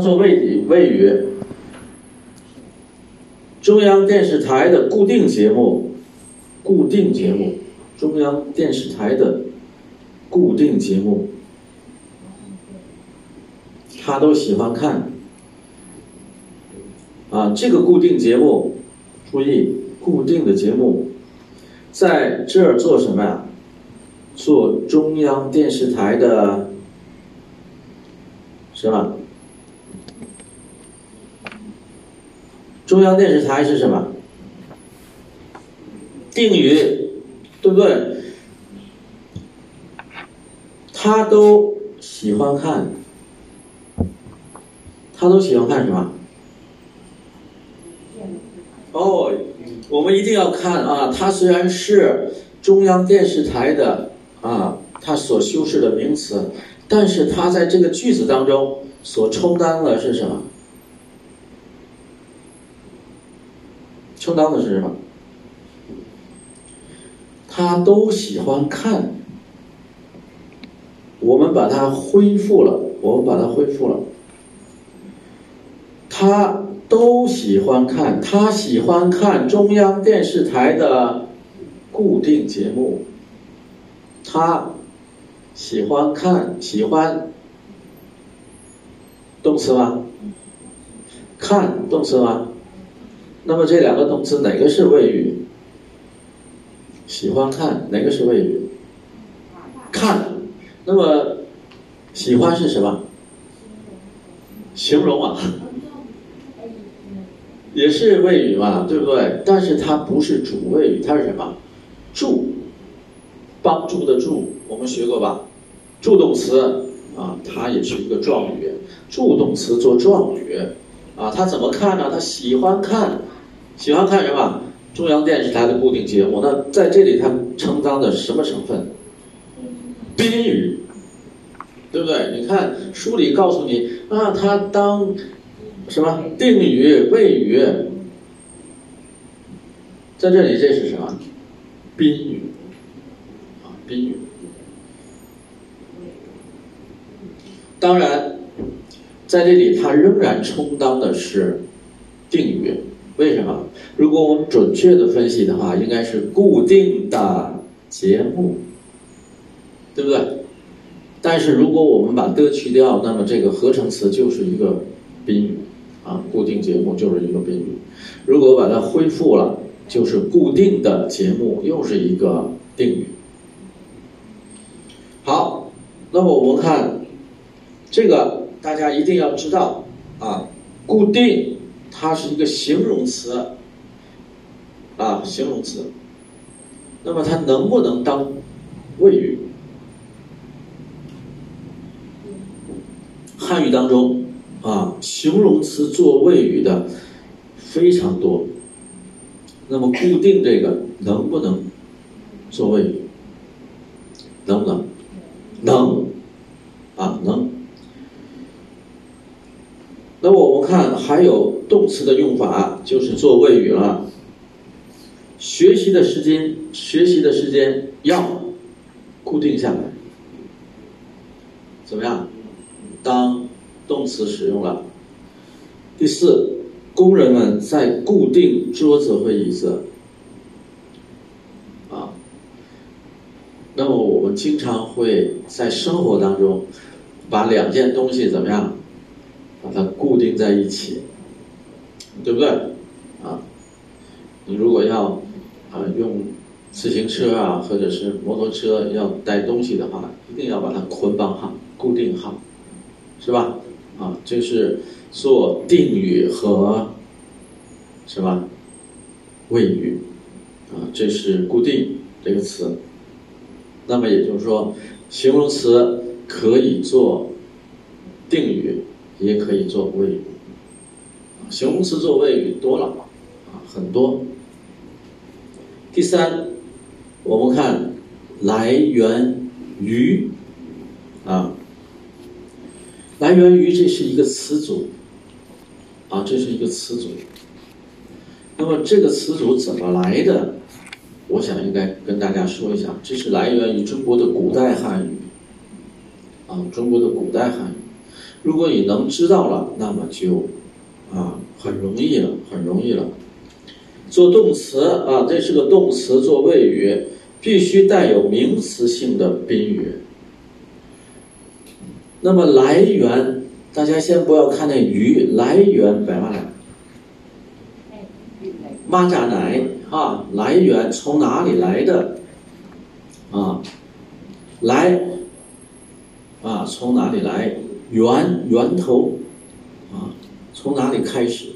做谓语，谓语。中央电视台的固定节目，固定节目，中央电视台的固定节目，他都喜欢看。啊，这个固定节目，注意，固定的节目，在这儿做什么呀？做中央电视台的，是吧？中央电视台是什么？定语，对不对？他都喜欢看，他都喜欢看什么？哦，我们一定要看啊！它虽然是中央电视台的啊，它所修饰的名词，但是它在这个句子当中所充当的是什么？充当的是什么？他都喜欢看。我们把它恢复了，我们把它恢复了。他都喜欢看，他喜欢看中央电视台的固定节目。他喜欢看，喜欢动词吗？看动词吗？那么这两个动词哪个是谓语？喜欢看哪个是谓语？看。那么喜欢是什么？形容啊，也是谓语嘛，对不对？但是它不是主谓语，它是什么？助，帮助的助，我们学过吧？助动词啊，它也是一个状语，助动词做状语啊，他怎么看呢？他喜欢看。喜欢看什么？中央电视台的固定节目。那在这里，它充当的什么成分？宾语，对不对？你看书里告诉你啊，它当什么定语、谓语，在这里这是什么？宾语啊，宾语。当然，在这里它仍然充当的是定语。为什么？如果我们准确的分析的话，应该是固定的节目，对不对？但是如果我们把的去掉，那么这个合成词就是一个宾语，啊，固定节目就是一个宾语。如果把它恢复了，就是固定的节目，又是一个定语。好，那么我们看这个，大家一定要知道啊，固定。它是一个形容词，啊，形容词。那么它能不能当谓语？汉语当中啊，形容词做谓语的非常多。那么固定这个能不能做谓语？能不能？能，啊，能。那么我们看还有动词的用法，就是做谓语了。学习的时间，学习的时间要固定下来，怎么样？当动词使用了。第四，工人们在固定桌子和椅子。啊，那么我们经常会在生活当中把两件东西怎么样？把它固定在一起，对不对？啊，你如果要啊用自行车啊或者是摩托车要带东西的话，一定要把它捆绑好、固定好，是吧？啊，这是做定语和什么谓语啊？这是固定这个词。那么也就是说，形容词可以做定语。也可以做谓语，形容词做谓语多了啊，很多。第三，我们看来源于啊，来源于这是一个词组啊，这是一个词组。那么这个词组怎么来的？我想应该跟大家说一下，这是来源于中国的古代汉语啊，中国的古代汉语。如果你能知道了，那么就啊很容易了，很容易了。做动词啊，这是个动词，做谓语必须带有名词性的宾语。那么来源，大家先不要看那鱼，来源白嘛来？蚂蚱奶啊，来源从哪里来的？啊，来啊，从哪里来？源源头啊，从哪里开始？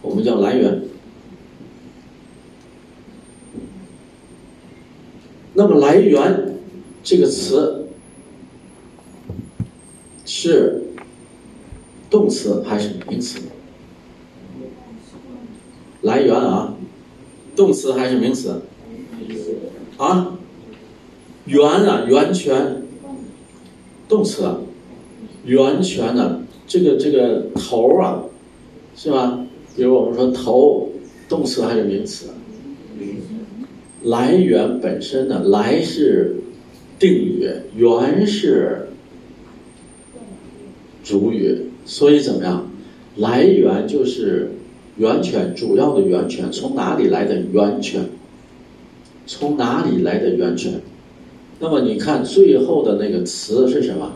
我们叫来源。那么来源这个词是动词还是名词？来源啊，动词还是名词？啊，源啊，源泉，动词，源泉呢？这个这个头啊，是吧？比如我们说头，动词还是名词？来源本身呢，来是定语，源是主语，所以怎么样？来源就是源泉，主要的源泉，从哪里来的源泉？从哪里来的源泉？那么你看最后的那个词是什么？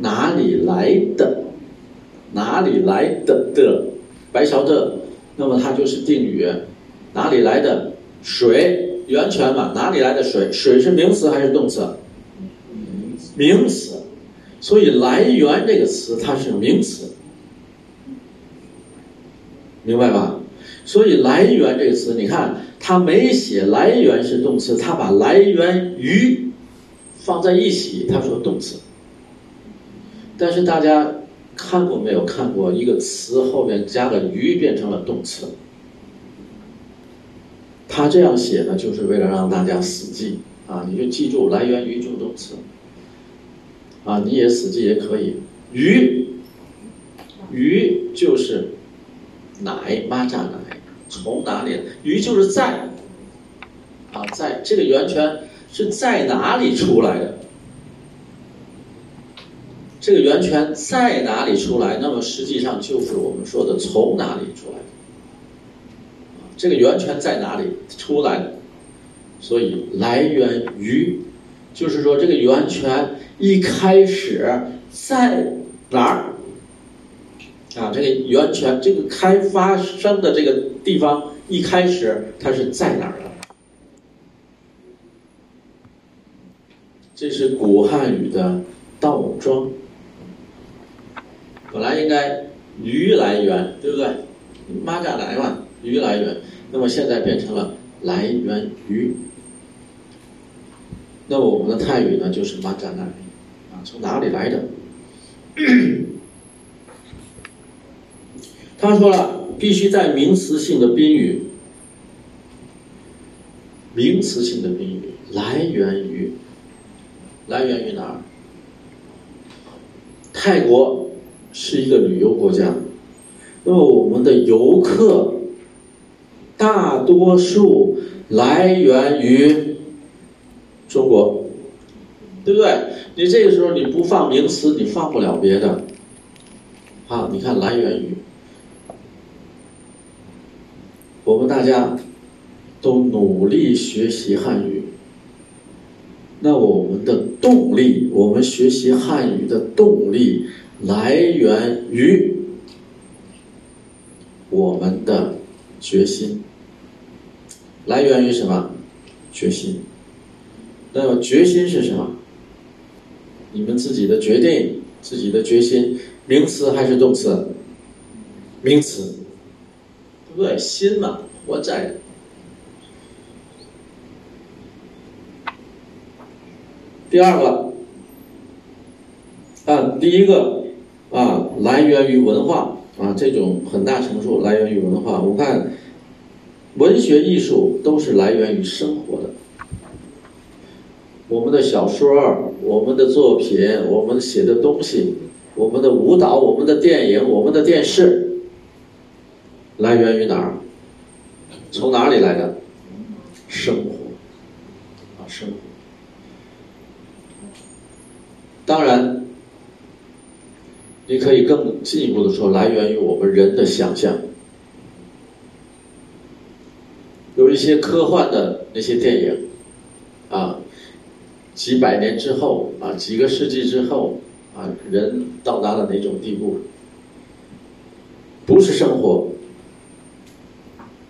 哪里来的？哪里来的的？白桥的，那么它就是定语，哪里来的水？源泉嘛，哪里来的水？水是名词还是动词？名词，所以“来源”这个词它是名词，明白吧？所以“来源”这个词，你看它没写“来源”是动词，它把“来源于”放在一起，它说动词。但是大家看过没有？看过一个词后面加了“于”变成了动词。他这样写呢，就是为了让大家死记啊！你就记住来源于助动词啊，你也死记也可以。鱼”“鱼就是奶，蚂蚱奶，从哪里？鱼就是在啊，在这个源泉是在哪里出来的？这个源泉在哪里出来？那么实际上就是我们说的从哪里出来的。这个源泉在哪里出来的？所以来源于，就是说这个源泉一开始在哪儿？啊，这个源泉这个开发生的这个地方一开始它是在哪儿的？这是古汉语的倒装，本来应该鱼来源，对不对？蚂蚱来嘛，鱼来源。那么现在变成了来源于，那么我们的泰语呢就是马扎奈，啊，从哪里来的？他说了，必须在名词性的宾语，名词性的宾语来源于，来源于哪儿？泰国是一个旅游国家，那么我们的游客。大多数来源于中国，对不对？你这个时候你不放名词，你放不了别的。好，你看来源于，我们大家都努力学习汉语，那我们的动力，我们学习汉语的动力来源于我们的决心。来源于什么？决心。那么决心是什么？你们自己的决定，自己的决心，名词还是动词？名词，对不对？心嘛，活在。第二个，啊，第一个啊，来源于文化啊，这种很大程度来源于文化。我看。文学艺术都是来源于生活的。我们的小说、我们的作品、我们写的东西、我们的舞蹈、我们的电影、我们的电视，来源于哪儿？从哪里来的？生活啊，生活。当然，你可以更进一步的说，来源于我们人的想象。有一些科幻的那些电影，啊，几百年之后啊，几个世纪之后啊，人到达了哪种地步？不是生活，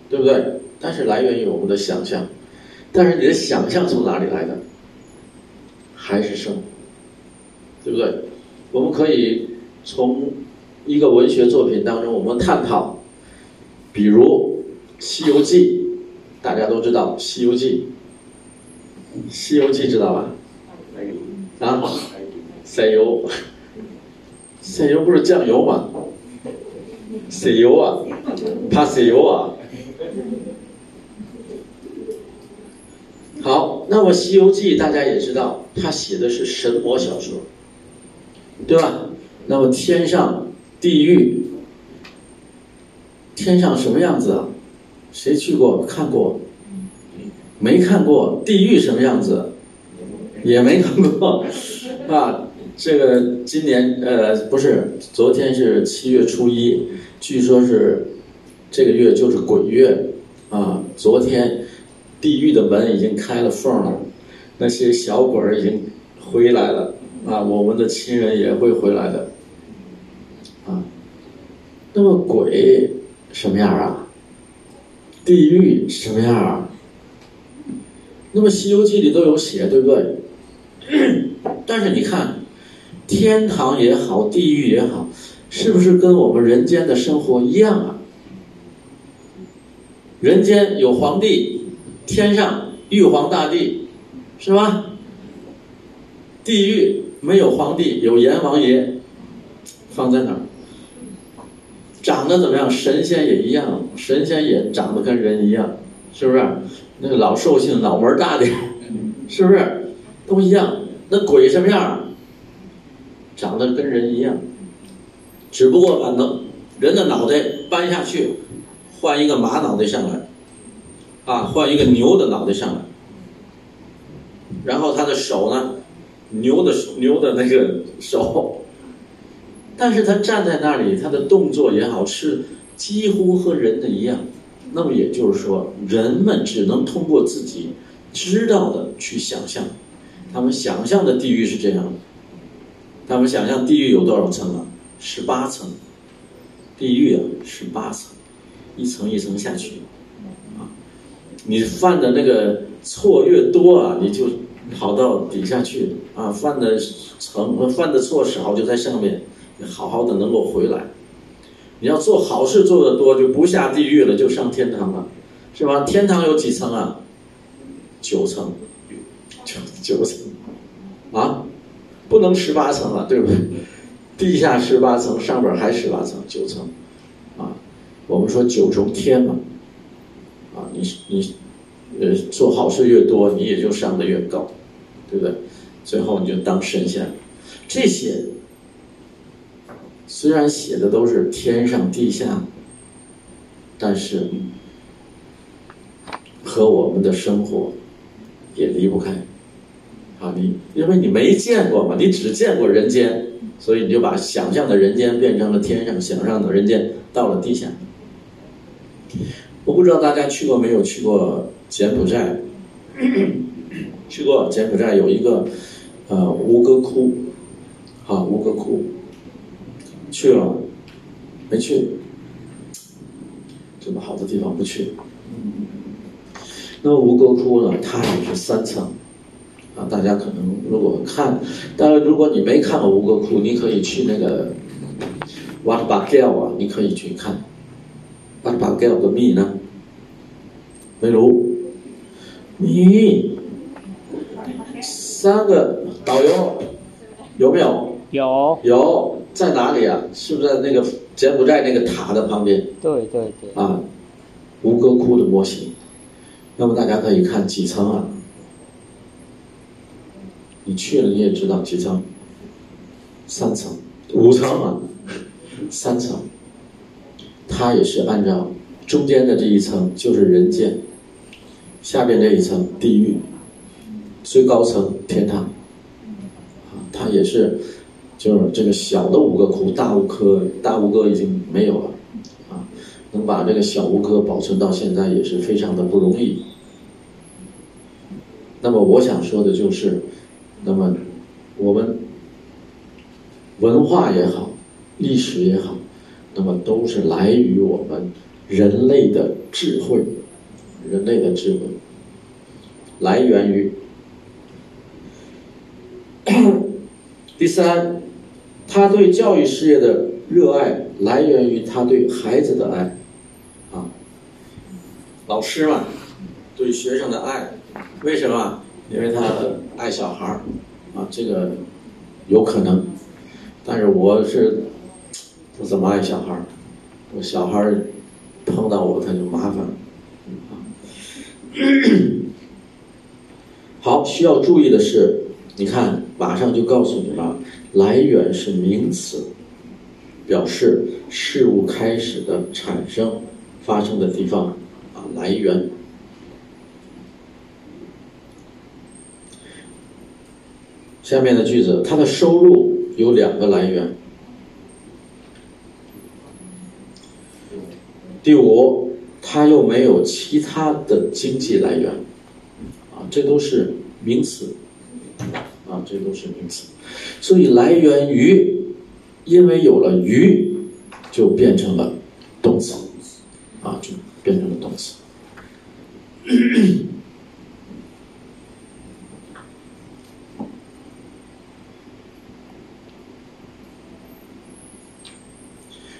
对不对？但是来源于我们的想象。但是你的想象从哪里来的？还是生活，对不对？我们可以从一个文学作品当中，我们探讨，比如《西游记》。大家都知道《西游记》，《西游记》知道吧？啊，塞油，塞油不是酱油吗？塞油啊，怕塞油啊。好，那么《西游记》大家也知道，他写的是神魔小说，对吧？那么天上、地狱，天上什么样子啊？谁去过看过？没看过地狱什么样子，也没看过，啊，这个今年呃不是，昨天是七月初一，据说是这个月就是鬼月，啊，昨天地狱的门已经开了缝了，那些小鬼儿已经回来了，啊，我们的亲人也会回来的，啊，那么鬼什么样啊？地狱什么样啊？那么《西游记》里都有写，对不对？但是你看，天堂也好，地狱也好，是不是跟我们人间的生活一样啊？人间有皇帝，天上玉皇大帝，是吧？地狱没有皇帝，有阎王爷，放在哪儿？长得怎么样？神仙也一样，神仙也长得跟人一样，是不是？那个老寿星脑门大点，是不是？都一样。那鬼什么样？长得跟人一样，只不过把脑人的脑袋搬下去，换一个马脑袋上来，啊，换一个牛的脑袋上来，然后他的手呢，牛的牛的那个手。但是他站在那里，他的动作也好，是几乎和人的一样。那么也就是说，人们只能通过自己知道的去想象。他们想象的地狱是这样的。他们想象地狱有多少层啊？十八层。地狱啊，十八层，一层一层下去。啊，你犯的那个错越多啊，你就跑到底下去啊。犯的层犯的错少，就在上面。好好的能够回来，你要做好事做得多，就不下地狱了，就上天堂了，是吧？天堂有几层啊？九层，九九层，啊，不能十八层了，对不对？地下十八层，上边还十八层，九层，啊，我们说九重天嘛，啊，你你，呃，做好事越多，你也就上的越高，对不对？最后你就当神仙，这些。虽然写的都是天上地下，但是和我们的生活也离不开。啊，你因为你没见过嘛，你只见过人间，所以你就把想象的人间变成了天上，想象的人间到了地下。我不知道大家去过没有？去过柬埔寨？去过柬埔寨有一个呃吴哥窟，啊吴哥窟。去了，没去，这么好的地方不去。那吴哥窟呢？它也是三层，啊，大家可能如果看，当然如果你没看过吴哥窟，你可以去那个瓦巴盖啊，你可以去看瓦巴盖的密呢，没如，你三个导游有没有？有有。在哪里啊？是不是在那个柬埔寨那个塔的旁边？对对对。啊，吴哥窟的模型。那么大家可以看几层啊？你去了你也知道几层？三层、五层啊，三层。它也是按照中间的这一层就是人间，下面这一层地狱，最高层天堂。啊，它也是。就是这个小的五个窟，大五科大吴哥已经没有了，啊，能把这个小吴哥保存到现在也是非常的不容易。那么我想说的就是，那么我们文化也好，历史也好，那么都是来于我们人类的智慧，人类的智慧。来源于。第三，他对教育事业的热爱来源于他对孩子的爱，啊，老师嘛，对学生的爱，为什么？因为他爱小孩，啊，这个有可能，但是我是不怎么爱小孩，我小孩碰到我他就麻烦，啊，好，需要注意的是。你看，马上就告诉你了，来源是名词，表示事物开始的产生、发生的地方啊，来源。下面的句子，它的收入有两个来源。第五，他又没有其他的经济来源，啊，这都是名词。啊，这都是名词，所以来源于，因为有了鱼，就变成了动词，啊，就变成了动词。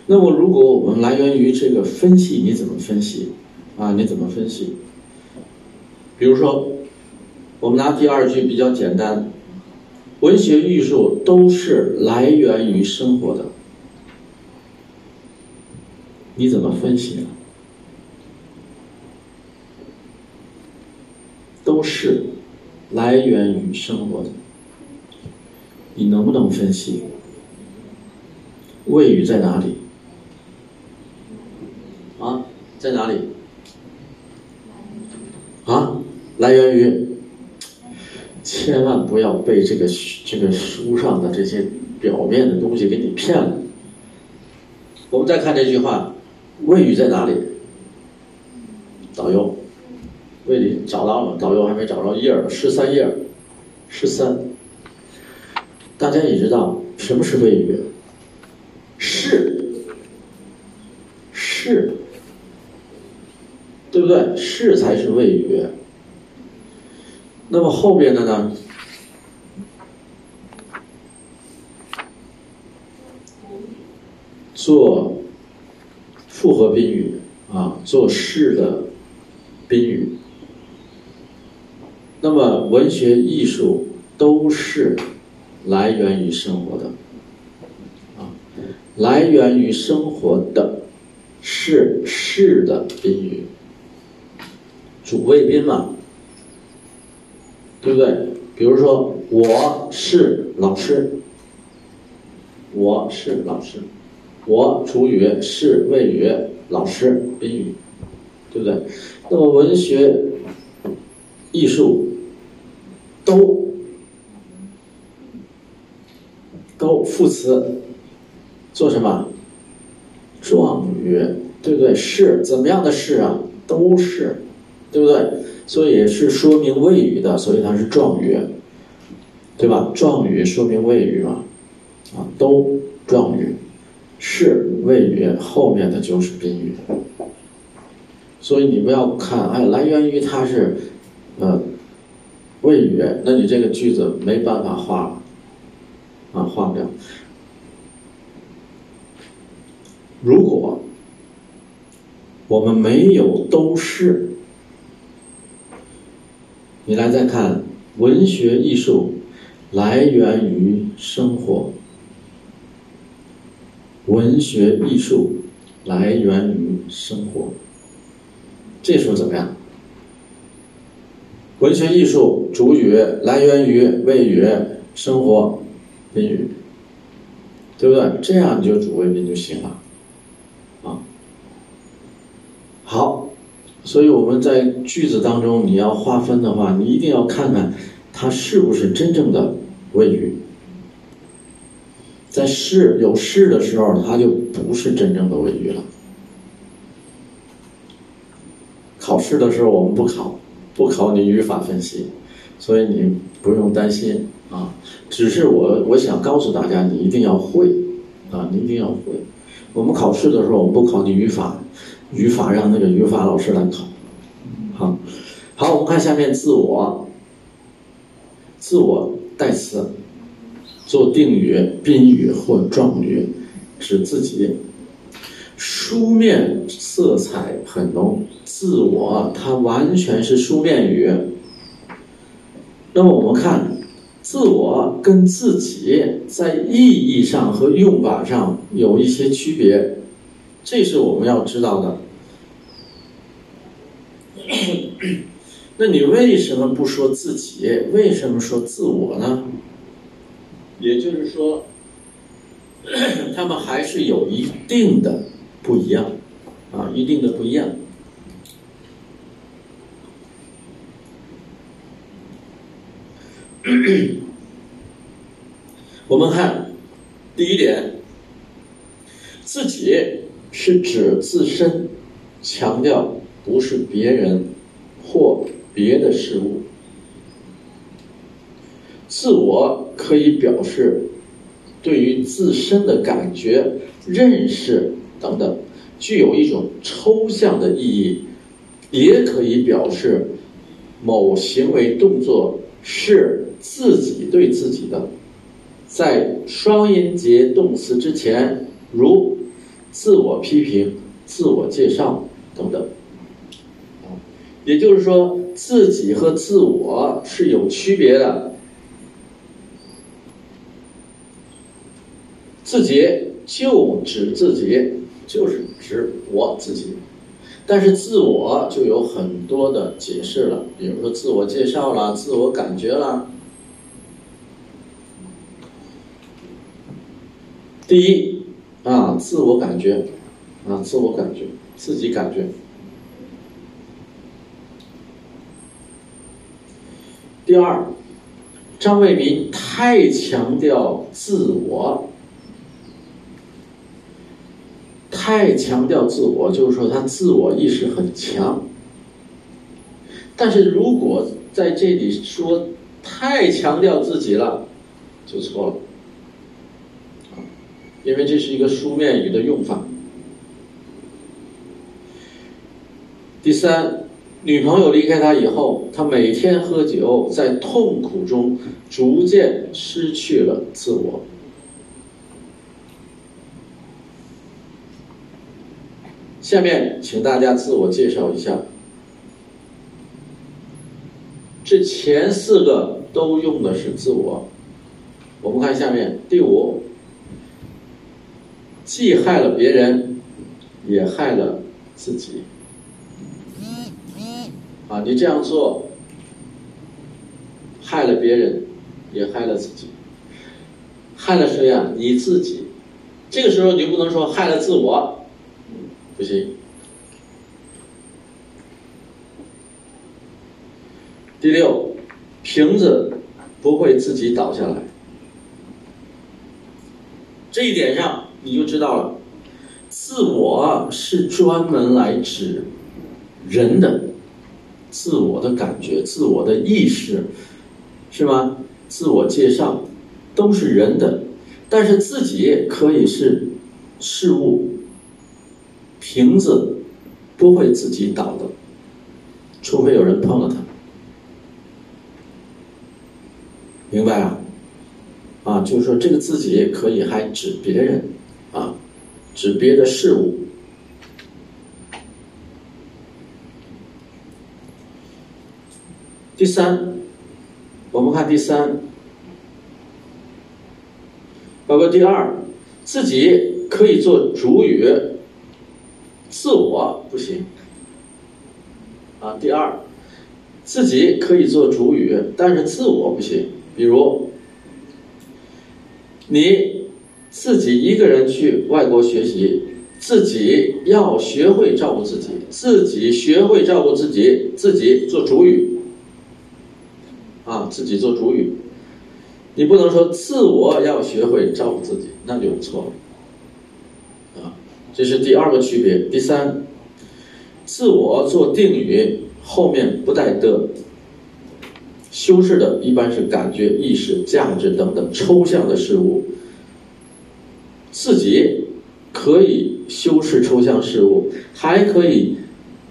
那么，如果我们来源于这个分析，你怎么分析？啊，你怎么分析？比如说，我们拿第二句比较简单。文学艺术都是来源于生活的，你怎么分析呢？都是来源于生活的，你能不能分析？谓语在哪里？啊，在哪里？啊，来源于。千万不要被这个这个书上的这些表面的东西给你骗了。我们再看这句话，谓语在哪里？导游，谓语找到了，导游还没找着页儿，十三页，十三。大家也知道什么是谓语？是，对不对？是才是谓语。那么后边的呢？做复合宾语啊，做是的宾语。那么文学艺术都是来源于生活的啊，来源于生活的是是的宾语，主谓宾嘛。对不对？比如说，我是老师，我是老师，我主语是谓语，老师宾语，对不对？那么文学、艺术都都副词做什么？状语，对不对？是怎么样的是啊？都是，对不对？所以是说明谓语的，所以它是状语，对吧？状语说明谓语嘛，啊，都状语，是谓语后面的就是宾语。所以你不要看，哎，来源于它是，呃，谓语，那你这个句子没办法画了，啊，画不了。如果我们没有都是。你来再看，文学艺术来源于生活，文学艺术来源于生活，这时候怎么样？文学艺术主语来源于谓语，生活宾语，对不对？这样你就主谓宾就行了，啊，好。所以我们在句子当中，你要划分的话，你一定要看看它是不是真正的谓语。在试有试的时候，它就不是真正的谓语了。考试的时候我们不考，不考你语法分析，所以你不用担心啊。只是我我想告诉大家，你一定要会啊，你一定要会。我们考试的时候，我们不考你语法，语法让那个语法老师来考。好，好，我们看下面自我，自我代词。做定语、宾语或状语，指自己。书面色彩很浓，自我它完全是书面语。那么我们看，自我跟自己在意义上和用法上有一些区别，这是我们要知道的。那你为什么不说自己？为什么说自我呢？也就是说，他们还是有一定的不一样，啊，一定的不一样。我们看第一点，自己是指自身，强调不是别人或别的事物。自我可以表示对于自身的感觉、认识等等，具有一种抽象的意义，也可以表示某行为动作是自己对自己的。在双音节动词之前，如自我批评、自我介绍等等。也就是说，自己和自我是有区别的。自己就指自己，就是指我自己，但是自我就有很多的解释了，比如说自我介绍啦，自我感觉啦。第一啊，自我感觉啊，自我感觉，自己感觉。第二，张卫民太强调自我。太强调自我，就是说他自我意识很强。但是如果在这里说太强调自己了，就错了，因为这是一个书面语的用法。第三，女朋友离开他以后，他每天喝酒，在痛苦中逐渐失去了自我。下面，请大家自我介绍一下。这前四个都用的是自我。我们看下面第五，既害了别人，也害了自己。啊，你这样做，害了别人，也害了自己。害了谁呀？你自己。这个时候，你不能说害了自我。不行。第六，瓶子不会自己倒下来。这一点上你就知道了，自我是专门来指人的自我的感觉、自我的意识，是吗？自我介绍都是人的，但是自己可以是事物。瓶子不会自己倒的，除非有人碰了它。明白啊？啊，就是说这个自己可以还指别人，指别的事物。第三，我们看第三，包括第二，自己可以做主语。自我不行，啊，第二，自己可以做主语，但是自我不行。比如，你自己一个人去外国学习，自己要学会照顾自己，自己学会照顾自己，自己做主语，啊，自己做主语。你不能说自我要学会照顾自己，那就错了。啊，这是第二个区别。第三，自我做定语后面不带的，修饰的一般是感觉、意识、价值等等抽象的事物。自己可以修饰抽象事物，还可以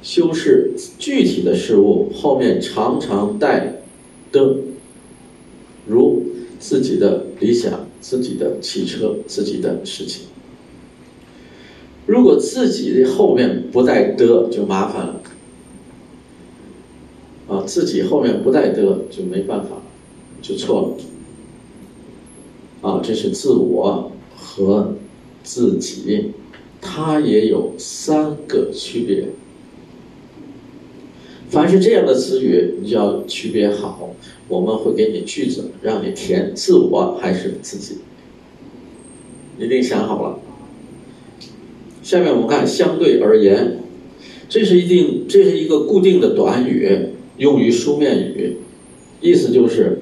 修饰具体的事物，后面常常带的，如。自己的理想、自己的汽车、自己的事情，如果自己的后面不带的，就麻烦了。啊，自己后面不带的就没办法，就错了。啊，这是自我和自己，它也有三个区别。凡是这样的词语，你就要区别好。我们会给你句子，让你填自我还是自己，一定想好了。下面我们看相对而言，这是一定，这是一个固定的短语，用于书面语，意思就是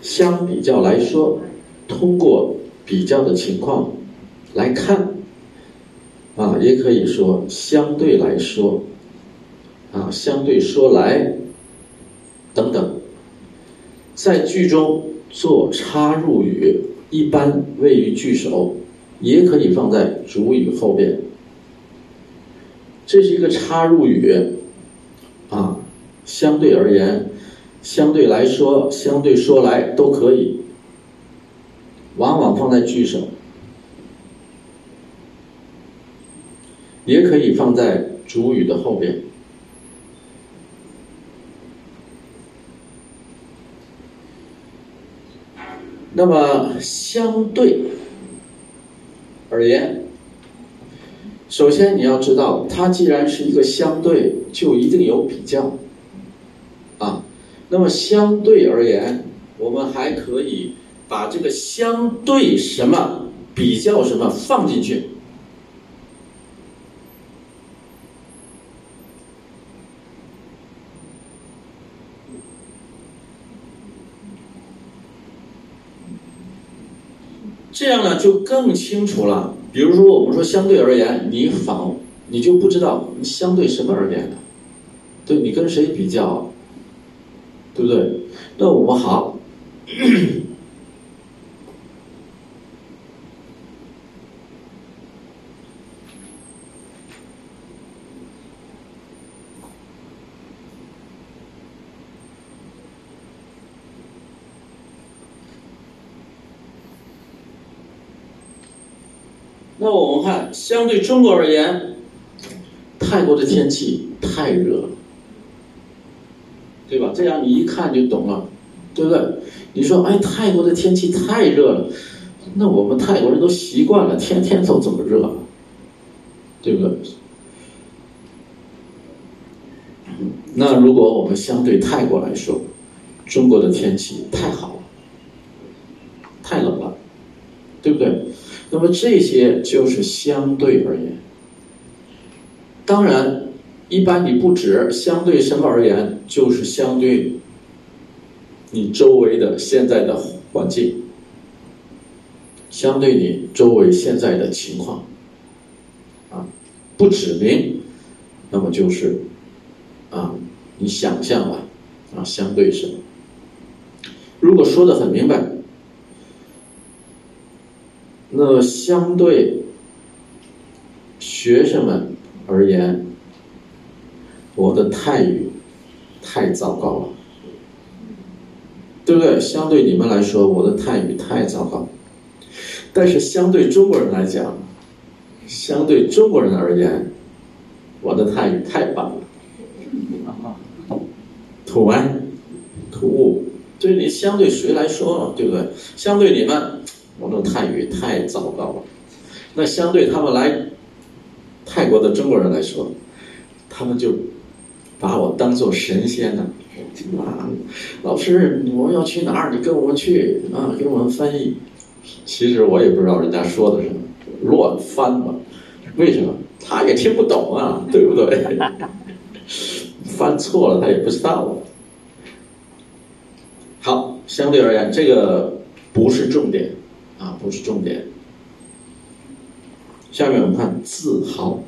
相比较来说，通过比较的情况来看，啊，也可以说相对来说，啊，相对说来，等等。在句中做插入语，一般位于句首，也可以放在主语后边。这是一个插入语，啊，相对而言，相对来说，相对说来都可以，往往放在句首，也可以放在主语的后边。那么相对而言，首先你要知道，它既然是一个相对，就一定有比较，啊，那么相对而言，我们还可以把这个相对什么比较什么放进去。这样呢就更清楚了。比如说，我们说相对而言，你仿你就不知道相对什么而言的，对你跟谁比较，对不对？那我们好。那我们看，相对中国而言，泰国的天气太热了，对吧？这样你一看就懂了，对不对？你说，哎，泰国的天气太热了，那我们泰国人都习惯了，天天都这么热，对不对？那如果我们相对泰国来说，中国的天气太好了，太冷了，对不对？那么这些就是相对而言。当然，一般你不指相对什么而言，就是相对你周围的现在的环境，相对你周围现在的情况，啊，不指明，那么就是啊，你想象吧，啊，相对什么？如果说的很明白。那相对学生们而言，我的泰语太糟糕了，对不对？相对你们来说，我的泰语太糟糕。但是相对中国人来讲，相对中国人而言，我的泰语太棒了。土完土物，对你相对谁来说，对不对？相对你们。我的泰语太糟糕了，那相对他们来泰国的中国人来说，他们就把我当做神仙呢。啊，老师，我们要去哪儿？你跟我们去啊，给我们翻译。其实我也不知道人家说的什么，乱翻嘛。为什么？他也听不懂啊，对不对？翻错了他也不知道。好，相对而言，这个。不是重点啊，不是重点。下面我们看自豪，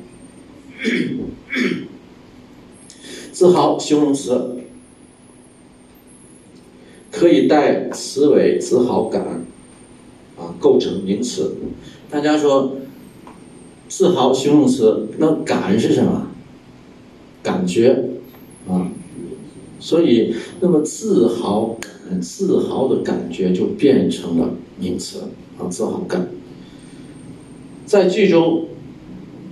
自豪形容词可以带词尾自豪感啊，构成名词。大家说，自豪形容词，那感是什么？感觉啊，所以那么自豪感、自豪的感觉就变成了名词啊，自豪感。在句中，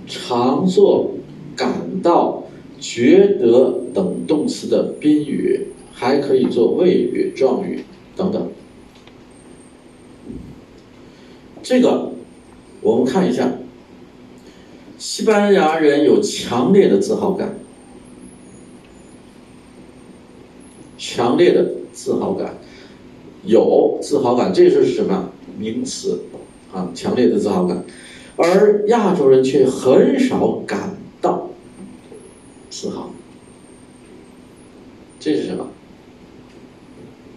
常做感到、觉得等动词的宾语，还可以做谓语、状语等等。这个我们看一下，西班牙人有强烈的自豪感，强烈的自豪感，有自豪感，这是什么名词啊？强烈的自豪感。而亚洲人却很少感到自豪，这是什么？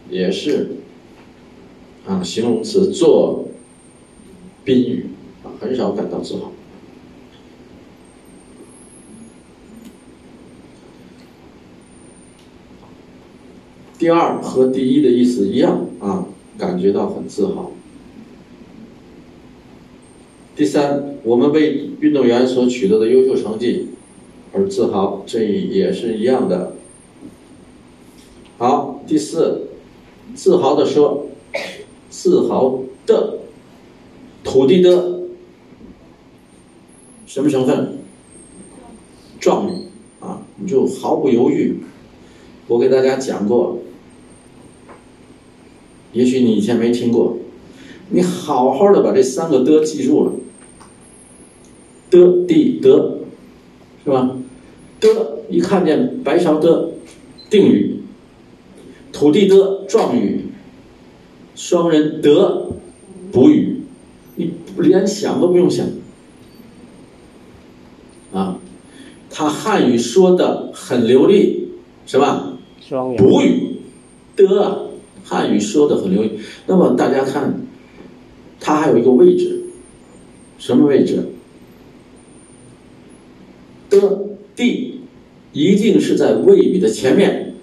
也是啊，形容词做宾语啊，很少感到自豪。第二和第一的意思一样啊，感觉到很自豪。第三，我们为运动员所取得的优秀成绩而自豪，这也是一样的。好，第四，自豪的说，自豪的，土地的什么成分？状语啊，你就毫不犹豫。我给大家讲过，也许你以前没听过，你好好的把这三个的记住了。的地的，是吧？的一看见白勺的定语，土地的状语，双人得补语，你连想都不用想啊！他汉语说的很流利，是吧？补语的汉语说的很流利。那么大家看，它还有一个位置，什么位置？的地一定是在谓语的前面，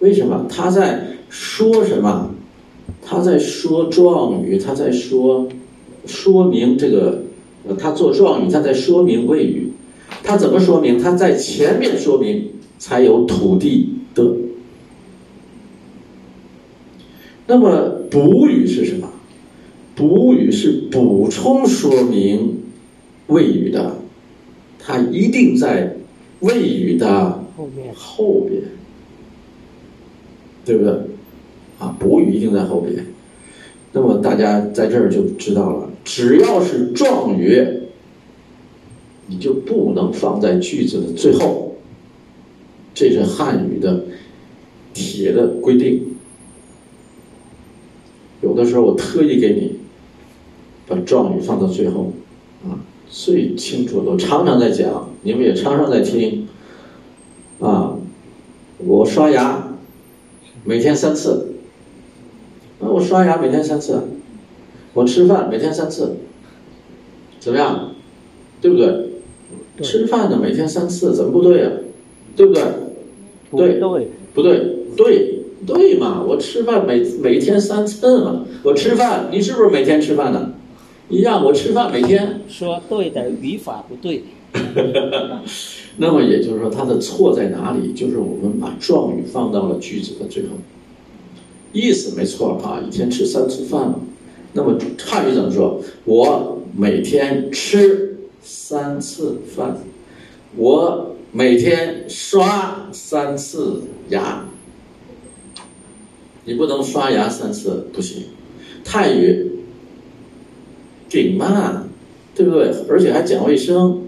为什么？他在说什么？他在说状语，他在说说明这个，他做状语，他在说明谓语。他怎么说明？他在前面说明才有土地的。那么补语是什么？补语是补充说明谓语的。它一定在谓语的后面后边，对不对？啊，补语一定在后边。那么大家在这儿就知道了，只要是状语，你就不能放在句子的最后。这是汉语的铁的规定。有的时候我特意给你把状语放到最后，啊。最清楚的，我常常在讲，你们也常常在听。啊，我刷牙每天三次，那我刷牙每天三次，我吃饭每天三次，怎么样？对不对？吃饭呢每天三次，怎么不对呀？对不对？对，不对，对对嘛？我吃饭每每天三次嘛，我吃饭，你是不是每天吃饭呢？一样，我吃饭每天说对的语法不对，那么也就是说，它的错在哪里？就是我们把状语放到了句子的最后，意思没错啊，一天吃三次饭嘛。那么汉语怎么说？我每天吃三次饭，我每天刷三次牙，你不能刷牙三次不行。泰语。顶嘛，对不对？而且还讲卫生，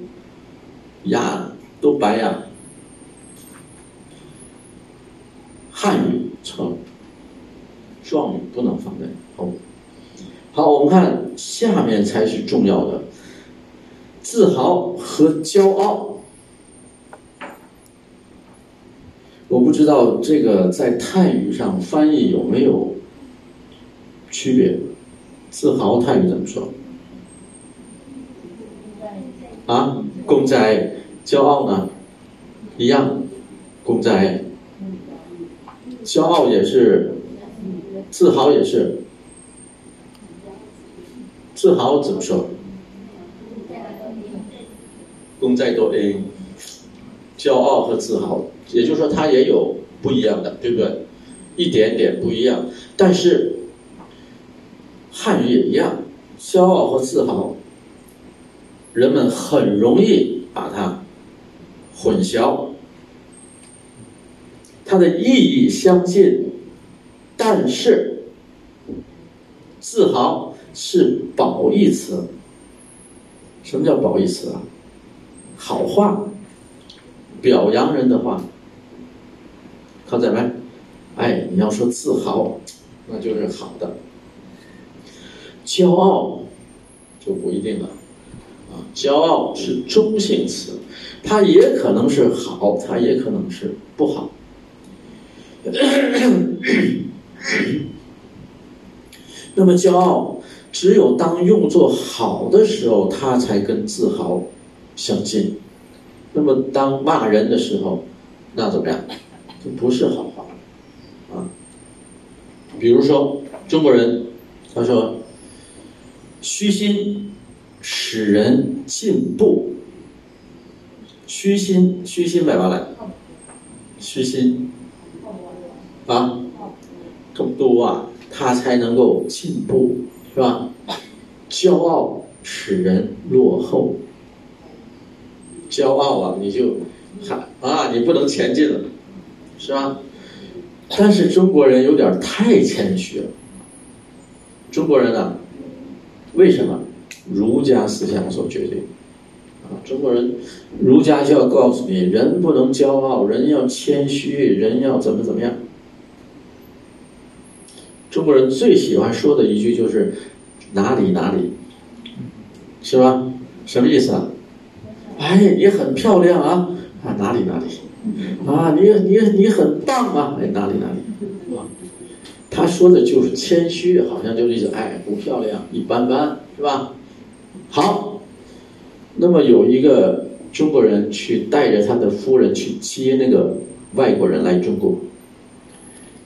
牙都白呀。汉语错，状语不能放在后。好，我们看下面才是重要的，自豪和骄傲。我不知道这个在泰语上翻译有没有区别。自豪泰语怎么说？啊，公在，骄傲呢？一样，公在，骄傲也是，自豪也是，自豪怎么说？公在多 A，骄傲和自豪，也就是说它也有不一样的，对不对？一点点不一样，但是汉语也一样，骄傲和自豪，人们很容易把它混淆。它的意义相近，但是自豪是褒义词。什么叫褒义词啊？好话，表扬人的话，看见没？哎，你要说自豪，那就是好的；骄傲就不一定了。啊，骄傲是中性词，它也可能是好，它也可能是不好。那么，骄傲只有当用作好的时候，它才跟自豪相近。那么，当骂人的时候，那怎么样？就不是好话啊。比如说，中国人他说：“虚心使人进步。”虚心，虚心买完了，虚心。啊，更多啊，他才能够进步，是吧？骄傲使人落后，骄傲啊，你就还啊，你不能前进了，是吧？但是中国人有点太谦虚了。中国人呢，为什么？儒家思想所决定啊，中国人，儒家就要告诉你，人不能骄傲，人要谦虚，人要怎么怎么样。中国人最喜欢说的一句就是“哪里哪里”，是吧？什么意思啊？哎，你很漂亮啊！啊，哪里哪里？啊，你你你很棒啊！哎，哪里哪里？是吧，他说的就是谦虚，好像就是意思，哎，不漂亮，一般般，是吧？好，那么有一个中国人去带着他的夫人去接那个外国人来中国，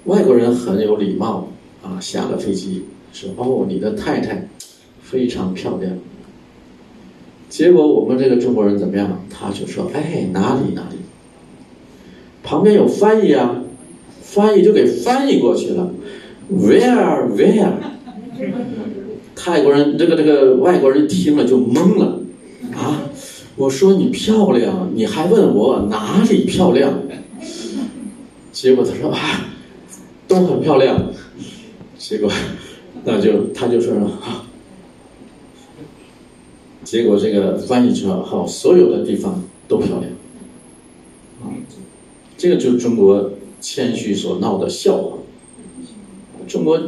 外国人很有礼貌。啊，下了飞机说：“哦，你的太太非常漂亮。”结果我们这个中国人怎么样？他就说：“哎，哪里哪里。”旁边有翻译啊，翻译就给翻译过去了。Where where？泰国人这个这个外国人听了就懵了啊！我说你漂亮，你还问我哪里漂亮？结果他说啊，都很漂亮。结果，那就他就说啊，结果这个翻译成好，所有的地方都漂亮，这个就是中国谦虚所闹的笑话。中国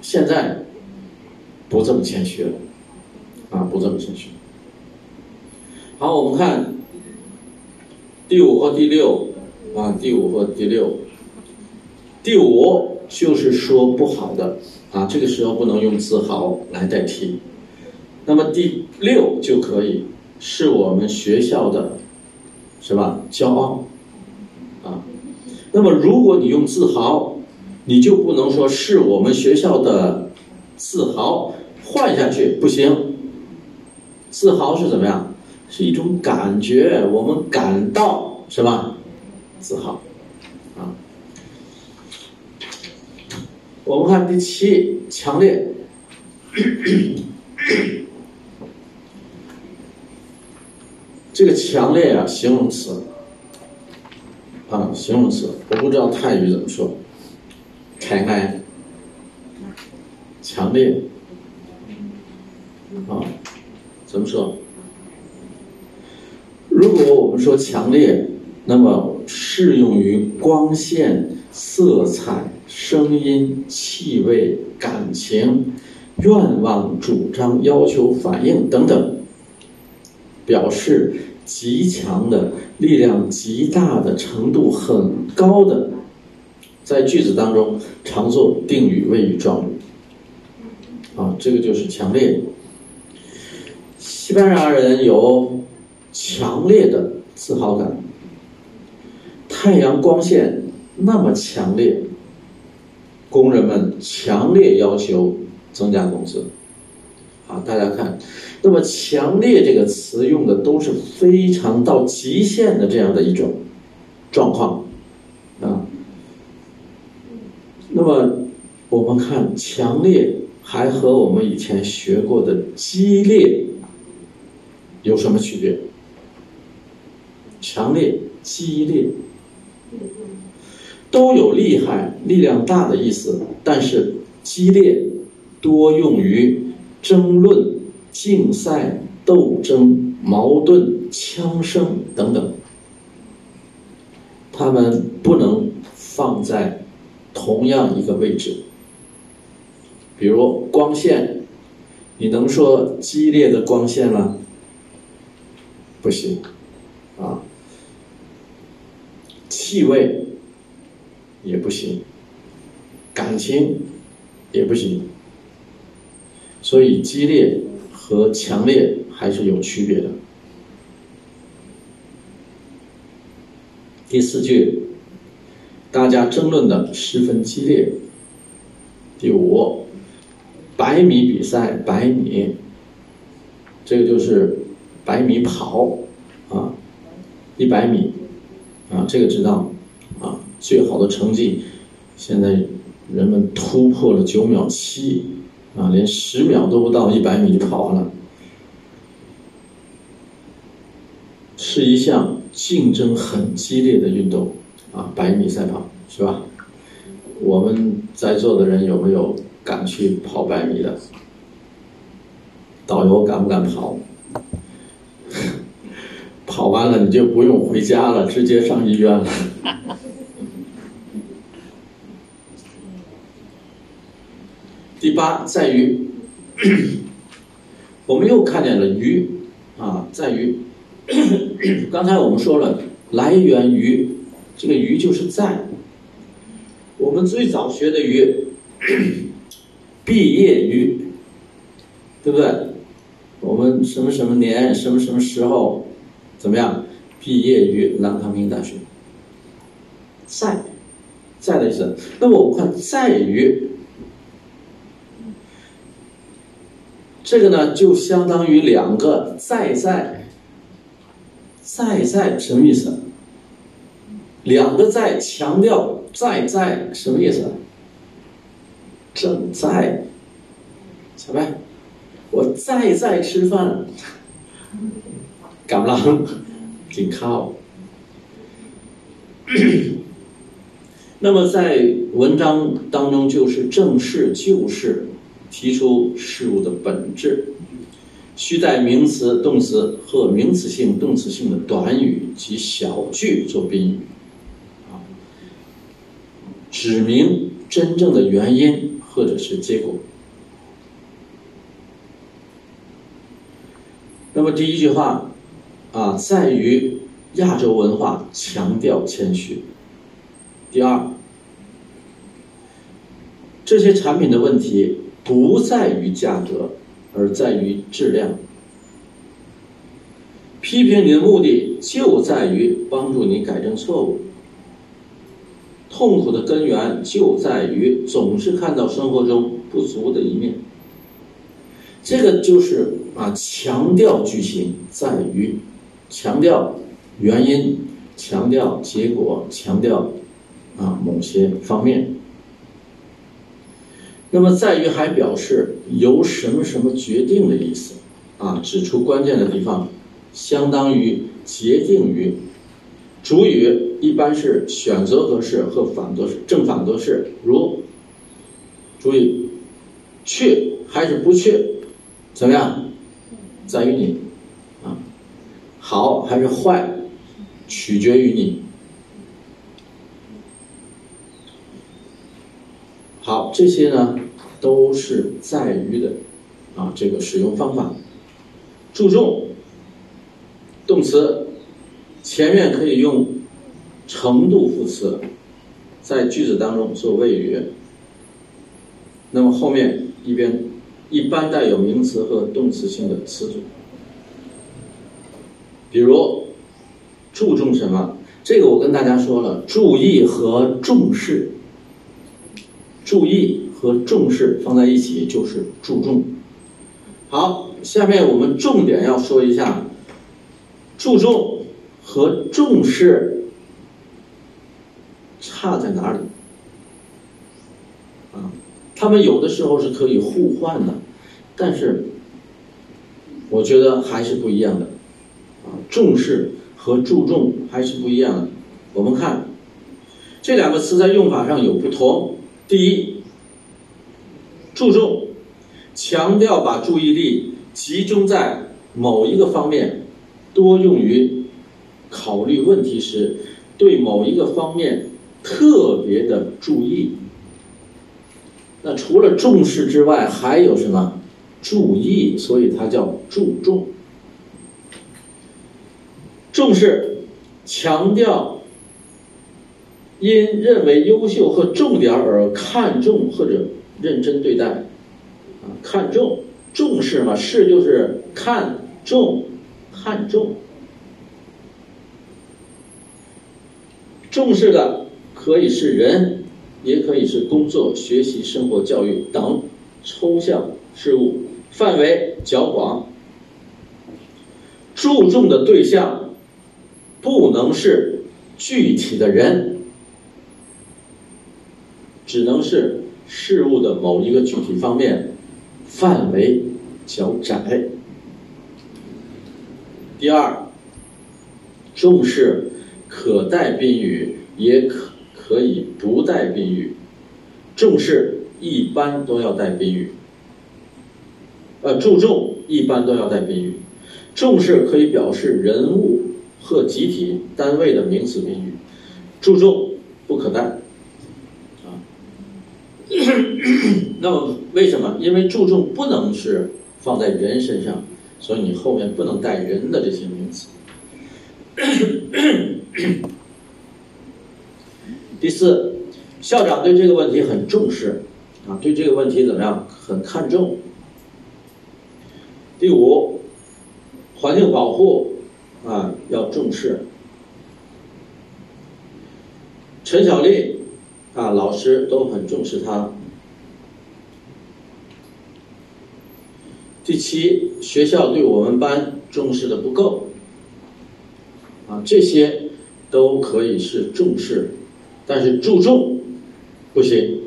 现在不这么谦虚了，啊，不这么谦虚。好，我们看第五和第六，啊，第五和第六，第五。就是说不好的啊，这个时候不能用自豪来代替。那么第六就可以是我们学校的，是吧？骄傲。那么如果你用自豪，你就不能说是我们学校的自豪，换下去不行。自豪是怎么样？是一种感觉，我们感到是吧？自豪。啊我们看第七，强烈。这个强烈啊，形容词啊，形容词，我不知道泰语怎么说。开开，强烈啊，怎么说？如果我们说强烈，那么适用于光线、色彩。声音、气味、感情、愿望、主张、要求、反应等等，表示极强的力量、极大的程度很高的，在句子当中常做定语、谓语、状语。啊，这个就是强烈。西班牙人有强烈的自豪感，太阳光线那么强烈，工人们强烈要求增加工资。啊，大家看，那么“强烈”这个词用的都是非常到极限的这样的一种状况，啊，那么我们看“强烈”还和我们以前学过的“激烈”有什么区别？“强烈”“激烈”都有厉害、力量大的意思，但是“激烈”多用于。争论、竞赛、斗争、矛盾、枪声等等，他们不能放在同样一个位置。比如光线，你能说激烈的光线吗？不行，啊，气味也不行，感情也不行。所以，激烈和强烈还是有区别的。第四句，大家争论的十分激烈。第五，百米比赛，百米，这个就是百米跑啊，一百米啊，这个知道啊，最好的成绩，现在人们突破了九秒七。啊，连十秒都不到，一百米就跑完了，是一项竞争很激烈的运动啊，百米赛跑是吧？我们在座的人有没有敢去跑百米的？导游敢不敢跑？跑完了你就不用回家了，直接上医院了。第八在于，我们又看见了于啊，在于，刚才我们说了，来源于这个于就是在，我们最早学的于，毕业于，对不对？我们什么什么年，什么什么时候，怎么样？毕业于南康平大学，在，在的意思。那么我们看在于。这个呢，就相当于两个在在，在在什么意思？两个在强调在在什么意思？正在，小白，我在在吃饭，敢不啷？紧靠。那么在文章当中，就是正式就是。提出事物的本质，需在名词、动词和名词性、动词性的短语及小句做宾语，啊，指明真正的原因或者是结果。那么第一句话，啊，在于亚洲文化强调谦虚。第二，这些产品的问题。不在于价格，而在于质量。批评你的目的就在于帮助你改正错误。痛苦的根源就在于总是看到生活中不足的一面。这个就是啊，强调句型在于强调原因，强调结果，强调啊某些方面。那么在于还表示由什么什么决定的意思，啊，指出关键的地方，相当于决定于，主语一般是选择格式和反格式、正反格式，如，注意，去还是不去，怎么样，在于你，啊，好还是坏，取决于你。好，这些呢都是在于的啊，这个使用方法。注重动词前面可以用程度副词，在句子当中做谓语。那么后面一边一般带有名词和动词性的词组，比如注重什么？这个我跟大家说了，注意和重视，注意和重视放在一起就是注重。好，下面我们重点要说一下，注重和重视差在哪里？啊，他们有的时候是可以互换的，但是我觉得还是不一样的。啊，重视和注重还是不一样的。我们看这两个词在用法上有不同。第一，注重。强调把注意力集中在某一个方面，多用于考虑问题时对某一个方面特别的注意。那除了重视之外，还有什么？注意，所以它叫注重。重视，强调因认为优秀和重点而看重或者认真对待。啊看重、重视嘛，视就是看重、看重。重视的可以是人，也可以是工作、学习、生活、教育等抽象事物，范围较广。注重的对象不能是具体的人，只能是事物的某一个具体方面。范围较窄。第二，重视可带宾语，也可可以不带宾语。重视一般都要带宾语，呃，注重一般都要带宾语。重视可以表示人物或集体、单位的名词宾语，注重不可带。那么为什么？因为注重不能是放在人身上，所以你后面不能带人的这些名词。第四，校长对这个问题很重视啊，对这个问题怎么样？很看重。第五，环境保护啊要重视。陈小丽。啊，老师都很重视他。第七，学校对我们班重视的不够。啊，这些都可以是重视，但是注重不行。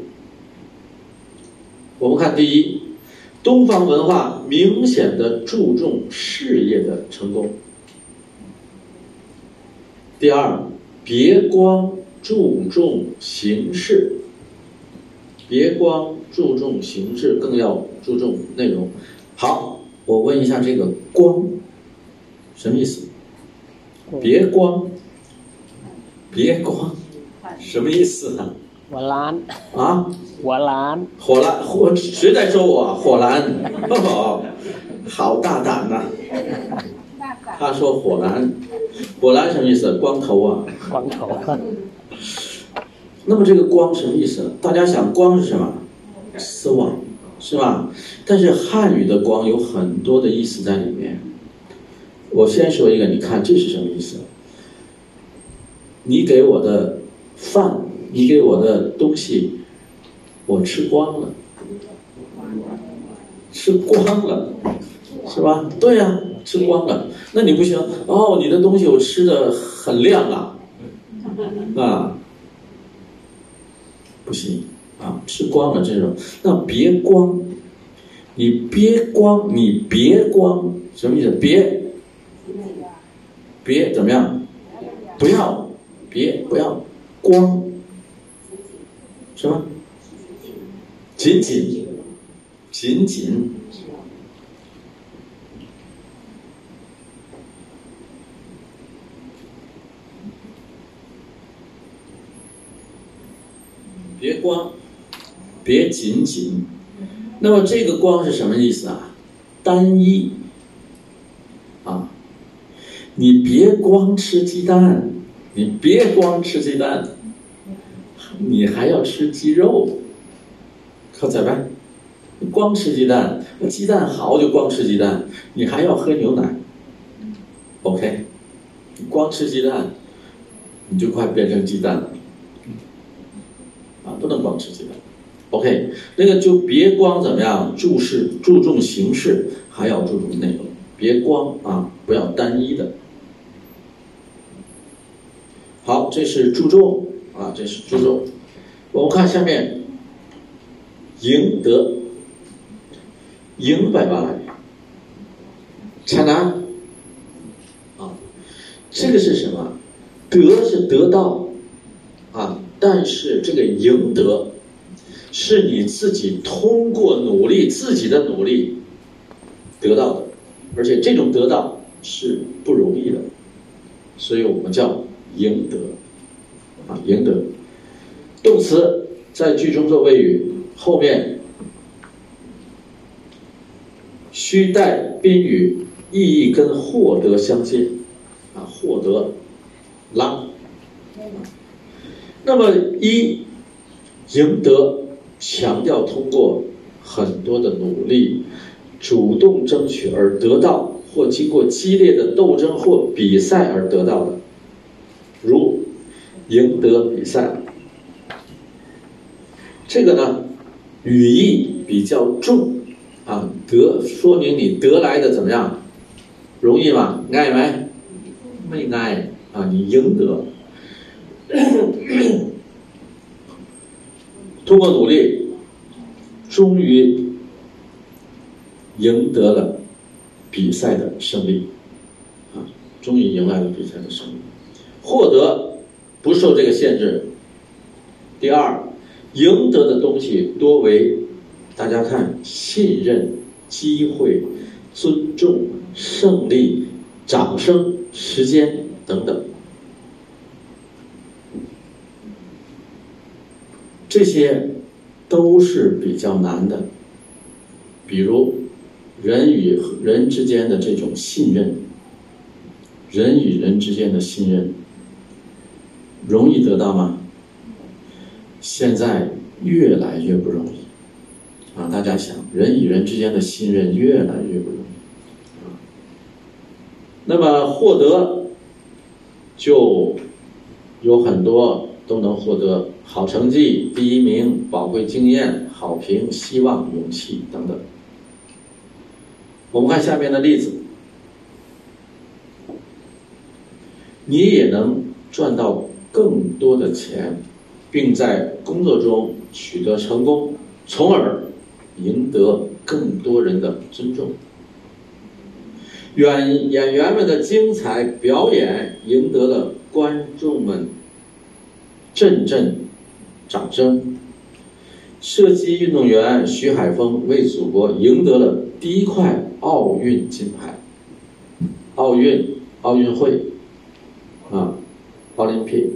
我们看第一，东方文化明显的注重事业的成功。第二，别光。注重形式，别光注重形式，更要注重内容。好，我问一下，这个“光”什么意思？别光，别光，什么意思呢？火蓝啊，火蓝，火蓝，火谁在说我？火蓝，哦，好大胆呐！他说火蓝，火蓝什么意思？光头啊？光头。那么这个光什么意思？大家想光是什么？丝网，是吧？但是汉语的光有很多的意思在里面。我先说一个，你看这是什么意思？你给我的饭，你给我的东西，我吃光了，吃光了，是吧？对呀，吃光了。那你不行哦，你的东西我吃的很亮啊。啊，不行啊！吃光了这种，那别光，你别光，你别光，什么意思？别，别怎么样？不要，别不要光，什么？紧紧，紧紧。别光，别紧紧。那么这个光是什么意思啊？单一啊！你别光吃鸡蛋，你别光吃鸡蛋，你还要吃鸡肉，可咋办？光吃鸡蛋，鸡蛋好就光吃鸡蛋，你还要喝牛奶，OK？光吃鸡蛋，你就快变成鸡蛋了，不能光吃鸡蛋，OK？那个就别光怎么样注视注重形式，还要注重内容，别光啊，不要单一的。好，这是注重啊，这是注重。我们看下面，赢得，赢百万来，产难啊，这个是什么？得是得到啊，但是这个赢得，是你自己通过努力自己的努力得到的，而且这种得到是不容易的，所以我们叫。赢得，啊，赢得，动词在句中做谓语，后面需带宾语，意义跟获得相近，啊，获得，拉。那么一，赢得强调通过很多的努力，主动争取而得到，或经过激烈的斗争或比赛而得到的。如赢得比赛，这个呢语义比较重啊，得说明你得来的怎么样？容易吗？爱没？没爱啊，你赢得，通过努力，终于赢得了比赛的胜利啊，终于迎来了比赛的胜利。获得不受这个限制。第二，赢得的东西多为大家看信任、机会、尊重、胜利、掌声、时间等等，这些都是比较难的。比如人与人之间的这种信任，人与人之间的信任。容易得到吗？现在越来越不容易啊！大家想，人与人之间的信任越来越不容易啊。那么获得就有很多都能获得好成绩、第一名、宝贵经验、好评、希望、勇气等等。我们看下面的例子，你也能赚到。更多的钱，并在工作中取得成功，从而赢得更多人的尊重。演演员们的精彩表演赢得了观众们阵阵掌声。射击运动员徐海峰为祖国赢得了第一块奥运金牌。奥运奥运会啊，奥林匹克。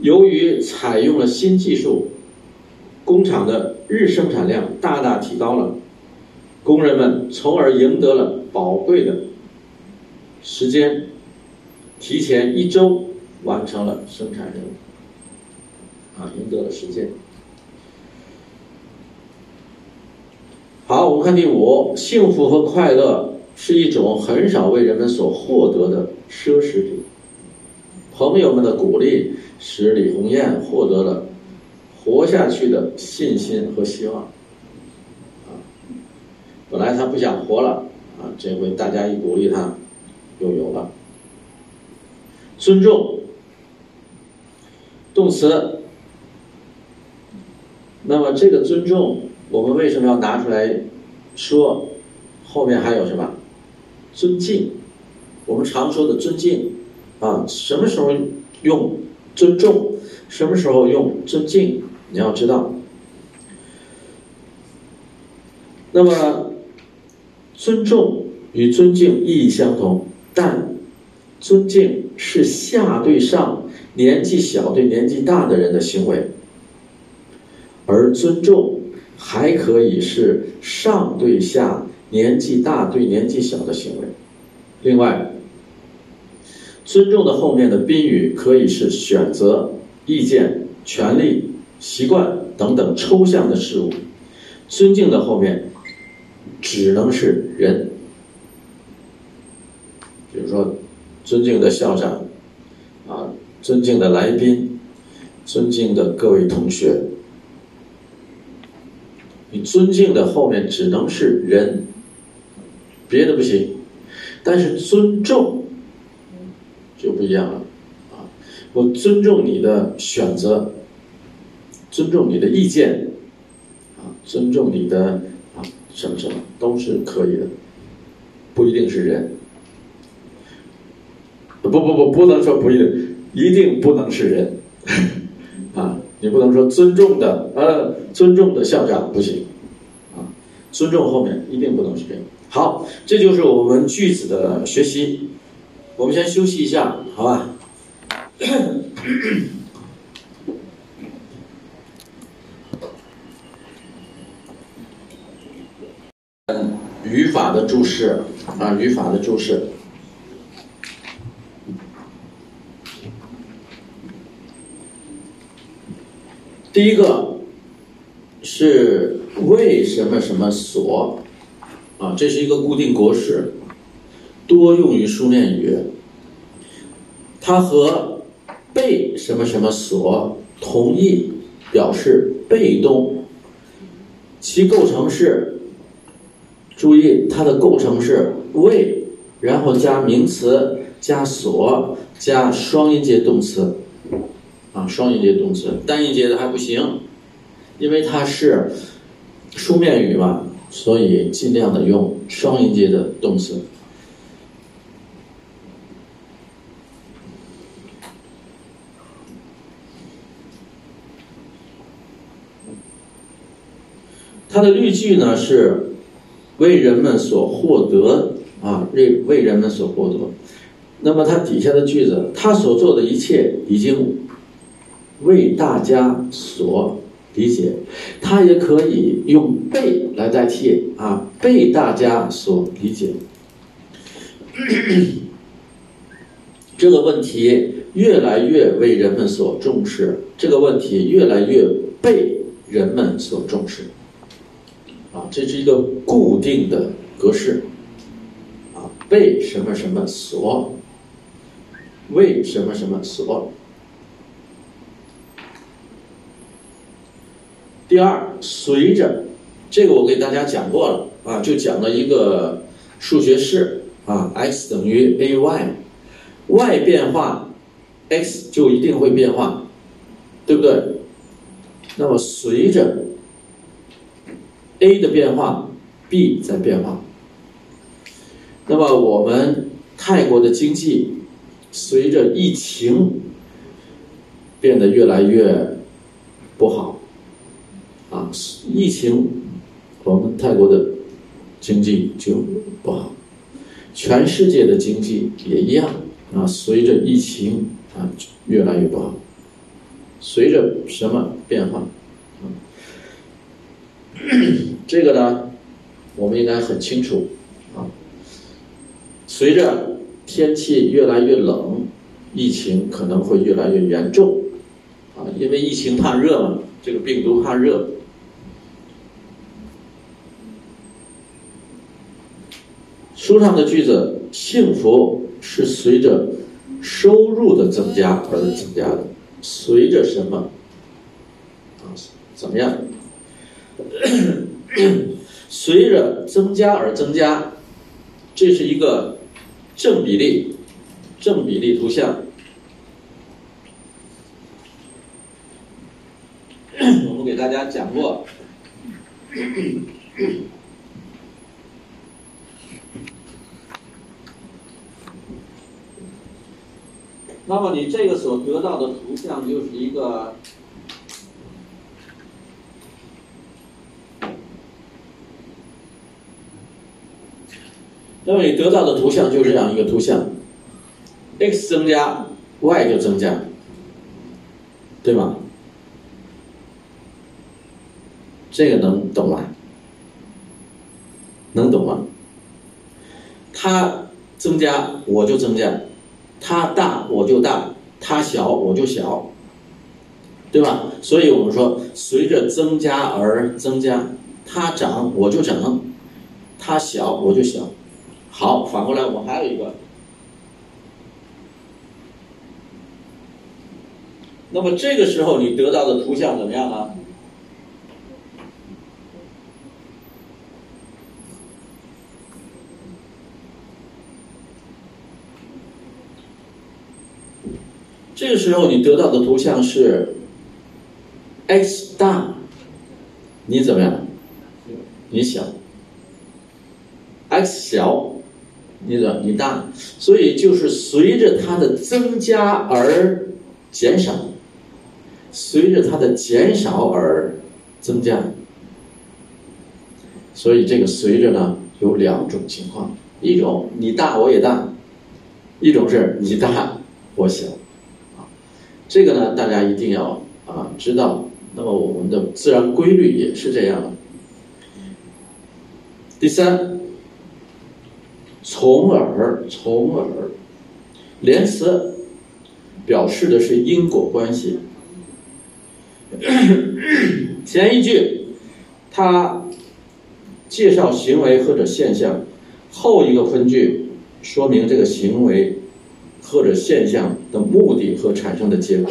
由于采用了新技术，工厂的日生产量大大提高了，工人们从而赢得了宝贵的时间，提前一周完成了生产任务，啊，赢得了时间。好，我们看第五，幸福和快乐是一种很少为人们所获得的奢侈品，朋友们的鼓励。使李红艳获得了活下去的信心和希望。啊，本来他不想活了，啊，这回大家一鼓励他，又有了。尊重，动词。那么这个尊重，我们为什么要拿出来说？后面还有什么？尊敬。我们常说的尊敬，啊，什么时候用？尊重，什么时候用尊敬？你要知道。那么，尊重与尊敬意义相同，但尊敬是下对上，年纪小对年纪大的人的行为，而尊重还可以是上对下，年纪大对年纪小的行为。另外。尊重的后面的宾语可以是选择、意见、权利、习惯等等抽象的事物。尊敬的后面只能是人，比如说尊敬的校长，啊，尊敬的来宾，尊敬的各位同学。你尊敬的后面只能是人，别的不行。但是尊重就不一样了，啊，我尊重你的选择，尊重你的意见，啊，尊重你的啊什么什么都是可以的，不一定是人。不不不，不能说不一定，一定不能是人，啊。你不能说尊重的，呃，尊重的校长不行，啊，尊重后面一定不能是这样。好，这就是我们句子的学习。我们先休息一下，好吧？语法的注释啊，语法的注释。第一个是为什么什么所啊？这是一个固定格式，多用于书面语。它和被什么什么所同义，表示被动。其构成是，注意它的构成是为，然后加名词加所加双音节动词。啊，双音节动词，单音节的还不行，因为它是书面语嘛，所以尽量的用双音节的动词。它的例句呢是为人们所获得啊，为为人们所获得。那么它底下的句子，他所做的一切已经。为大家所理解，它也可以用被来代替啊，被大家所理解。这个问题越来越为人们所重视，这个问题越来越被人们所重视。啊，这是一个固定的格式。啊，被什么什么所，为什么什么所。第二，随着这个我给大家讲过了啊，就讲了一个数学式啊，x 等于 ay，y 变化，x 就一定会变化，对不对？那么随着 a 的变化，b 在变化。那么我们泰国的经济随着疫情变得越来越不好。啊，疫情，我们泰国的经济就不好，全世界的经济也一样啊。随着疫情啊越来越不好，随着什么变化？啊这个呢，我们应该很清楚啊。随着天气越来越冷，疫情可能会越来越严重啊，因为疫情怕热嘛，这个病毒怕热。书上的句子，幸福是随着收入的增加而增加的，随着什么？啊，怎么样？随着增加而增加，这是一个正比例，正比例图像。我们给大家讲过。那么你这个所得到的图像就是一个，那么你得到的图像就是这样一个图像，x 增加，y 就增加，对吗？这个能懂吗？能懂吗？它增加，我就增加。它大我就大，它小我就小，对吧？所以我们说，随着增加而增加，它长我就长，它小我就小。好，反过来我还有一个，那么这个时候你得到的图像怎么样啊？这个时候你得到的图像是 x 大，你怎么样？你小，x 小，你怎你大？所以就是随着它的增加而减少，随着它的减少而增加。所以这个随着呢有两种情况，一种你大我也大，一种是你大我小。这个呢，大家一定要啊知道。那么我们的自然规律也是这样。第三，从而从而，连词表示的是因果关系。前一句它介绍行为或者现象，后一个分句说明这个行为。或者现象的目的和产生的结果，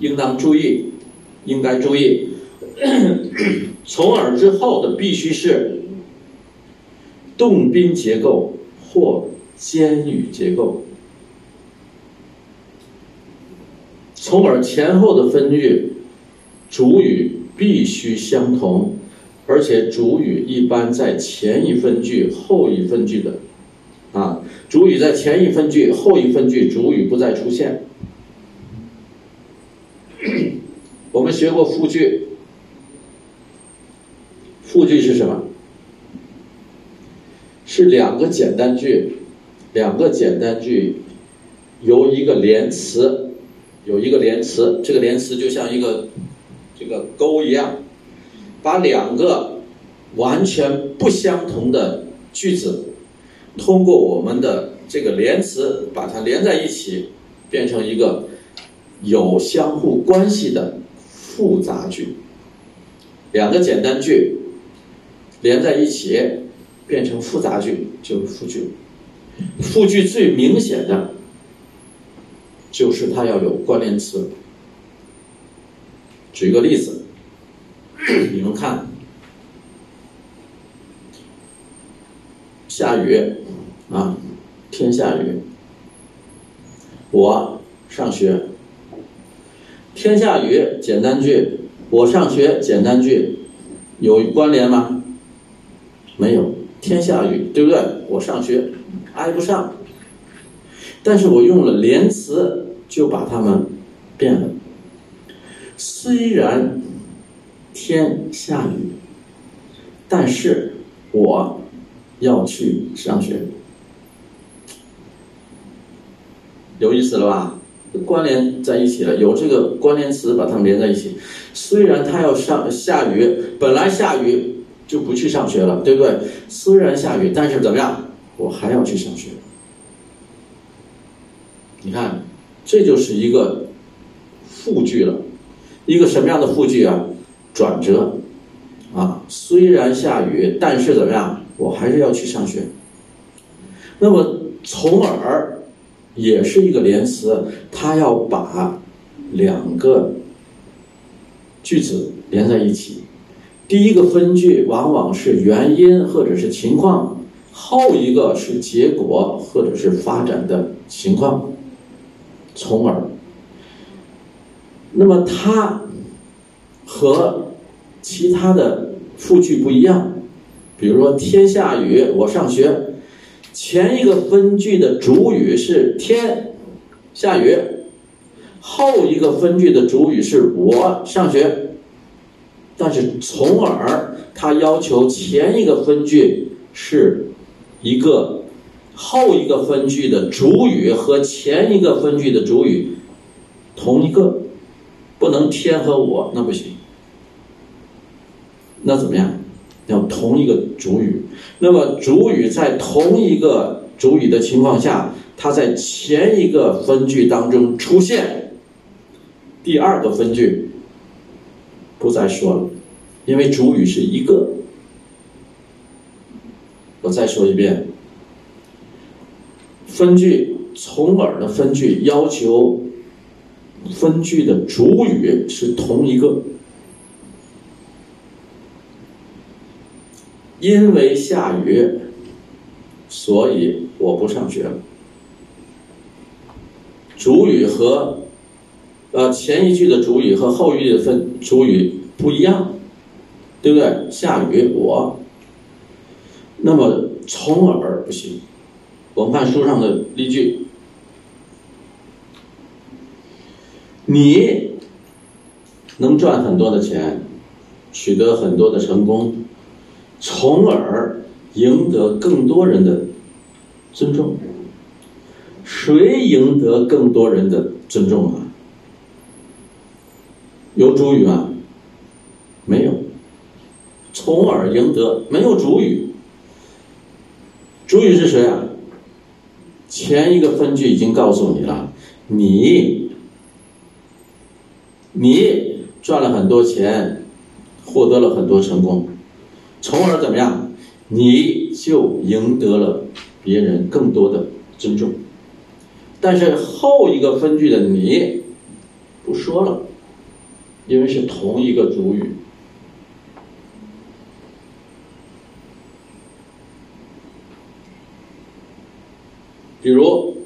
应当注意，应该注意。从而之后的必须是动宾结构或间语结构。从而前后的分句主语必须相同，而且主语一般在前一分句后一分句的。啊，主语在前一分句，后一分句主语不再出现。我们学过复句，复句是什么？是两个简单句，两个简单句由一个连词，有一个连词，这个连词就像一个这个钩一样，把两个完全不相同的句子。通过我们的这个连词把它连在一起，变成一个有相互关系的复杂句。两个简单句连在一起变成复杂句就是复句。复句最明显的就是它要有关联词。举个例子，你们看。下雨，啊，天下雨。我上学。天下雨，简单句。我上学，简单句，有关联吗？没有。天下雨，对不对？我上学，挨不上。但是我用了连词，就把它们变了。虽然天下雨，但是我。要去上学，有意思了吧？关联在一起了，有这个关联词把它们连在一起。虽然他要上下雨，本来下雨就不去上学了，对不对？虽然下雨，但是怎么样？我还要去上学。你看，这就是一个复句了，一个什么样的复句啊？转折啊！虽然下雨，但是怎么样？我还是要去上学。那么，从而也是一个连词，它要把两个句子连在一起。第一个分句往往是原因或者是情况，后一个是结果或者是发展的情况。从而，那么它和其他的复句不一样。比如说天下雨，我上学。前一个分句的主语是天下雨，后一个分句的主语是我上学。但是从而，他要求前一个分句是一个后一个分句的主语和前一个分句的主语同一个，不能天和我，那不行。那怎么样？要同一个主语，那么主语在同一个主语的情况下，它在前一个分句当中出现，第二个分句不再说了，因为主语是一个。我再说一遍，分句从耳的分句要求分句的主语是同一个。因为下雨，所以我不上学了。主语和呃前一句的主语和后一句的分主语不一样，对不对？下雨我，那么从而不行。我们看书上的例句，你能赚很多的钱，取得很多的成功。从而赢得更多人的尊重。谁赢得更多人的尊重啊？有主语吗？没有。从而赢得没有主语。主语是谁啊？前一个分句已经告诉你了，你，你赚了很多钱，获得了很多成功。从而怎么样？你就赢得了别人更多的尊重。但是后一个分句的你不说了，因为是同一个主语。比如，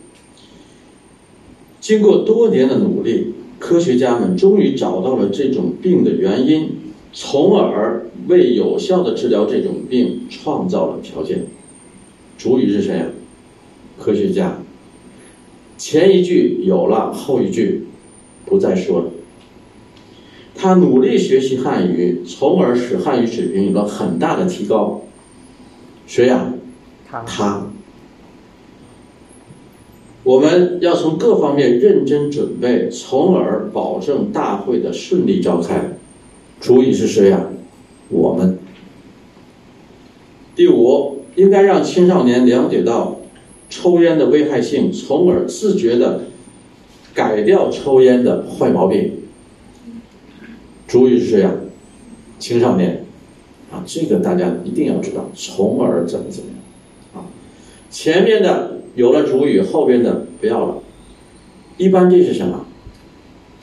经过多年的努力，科学家们终于找到了这种病的原因，从而。为有效的治疗这种病创造了条件。主语是谁啊？科学家。前一句有了，后一句不再说了。他努力学习汉语，从而使汉语水平有了很大的提高。谁呀？他。他。我们要从各方面认真准备，从而保证大会的顺利召开。主语是谁呀？我们第五应该让青少年了解到抽烟的危害性，从而自觉的改掉抽烟的坏毛病。主语是谁呀？青少年啊，这个大家一定要知道，从而怎么怎么样啊？前面的有了主语，后边的不要了。一般这是什么？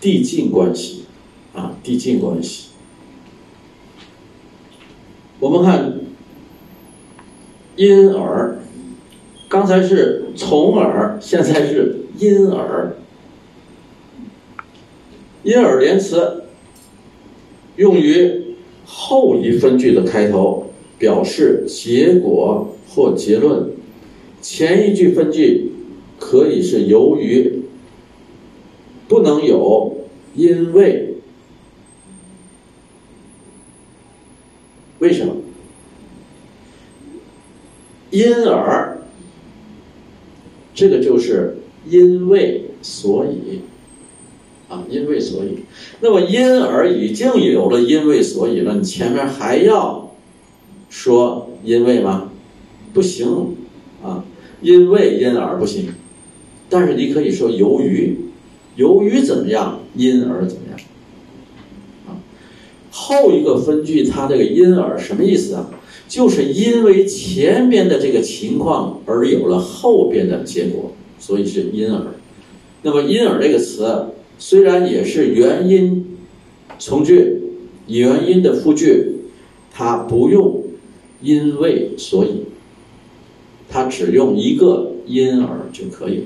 递进关系啊，递进关系。我们看因而，刚才是从而，现在是因而。因而连词用于后一分句的开头，表示结果或结论。前一句分句可以是由于，不能有因为什么？因而，这个就是因为所以，啊，因为所以，那么因而已经有了因为所以了，你前面还要说因为吗？不行，啊，因为因而不行，但是你可以说由于，由于怎么样，因而怎么样啊。后一个分句，它这个因而什么意思啊？就是因为前边的这个情况而有了后边的结果，所以是因而。那么因而这个词虽然也是原因从句，原因的复句，它不用因为所以，它只用一个因而就可以。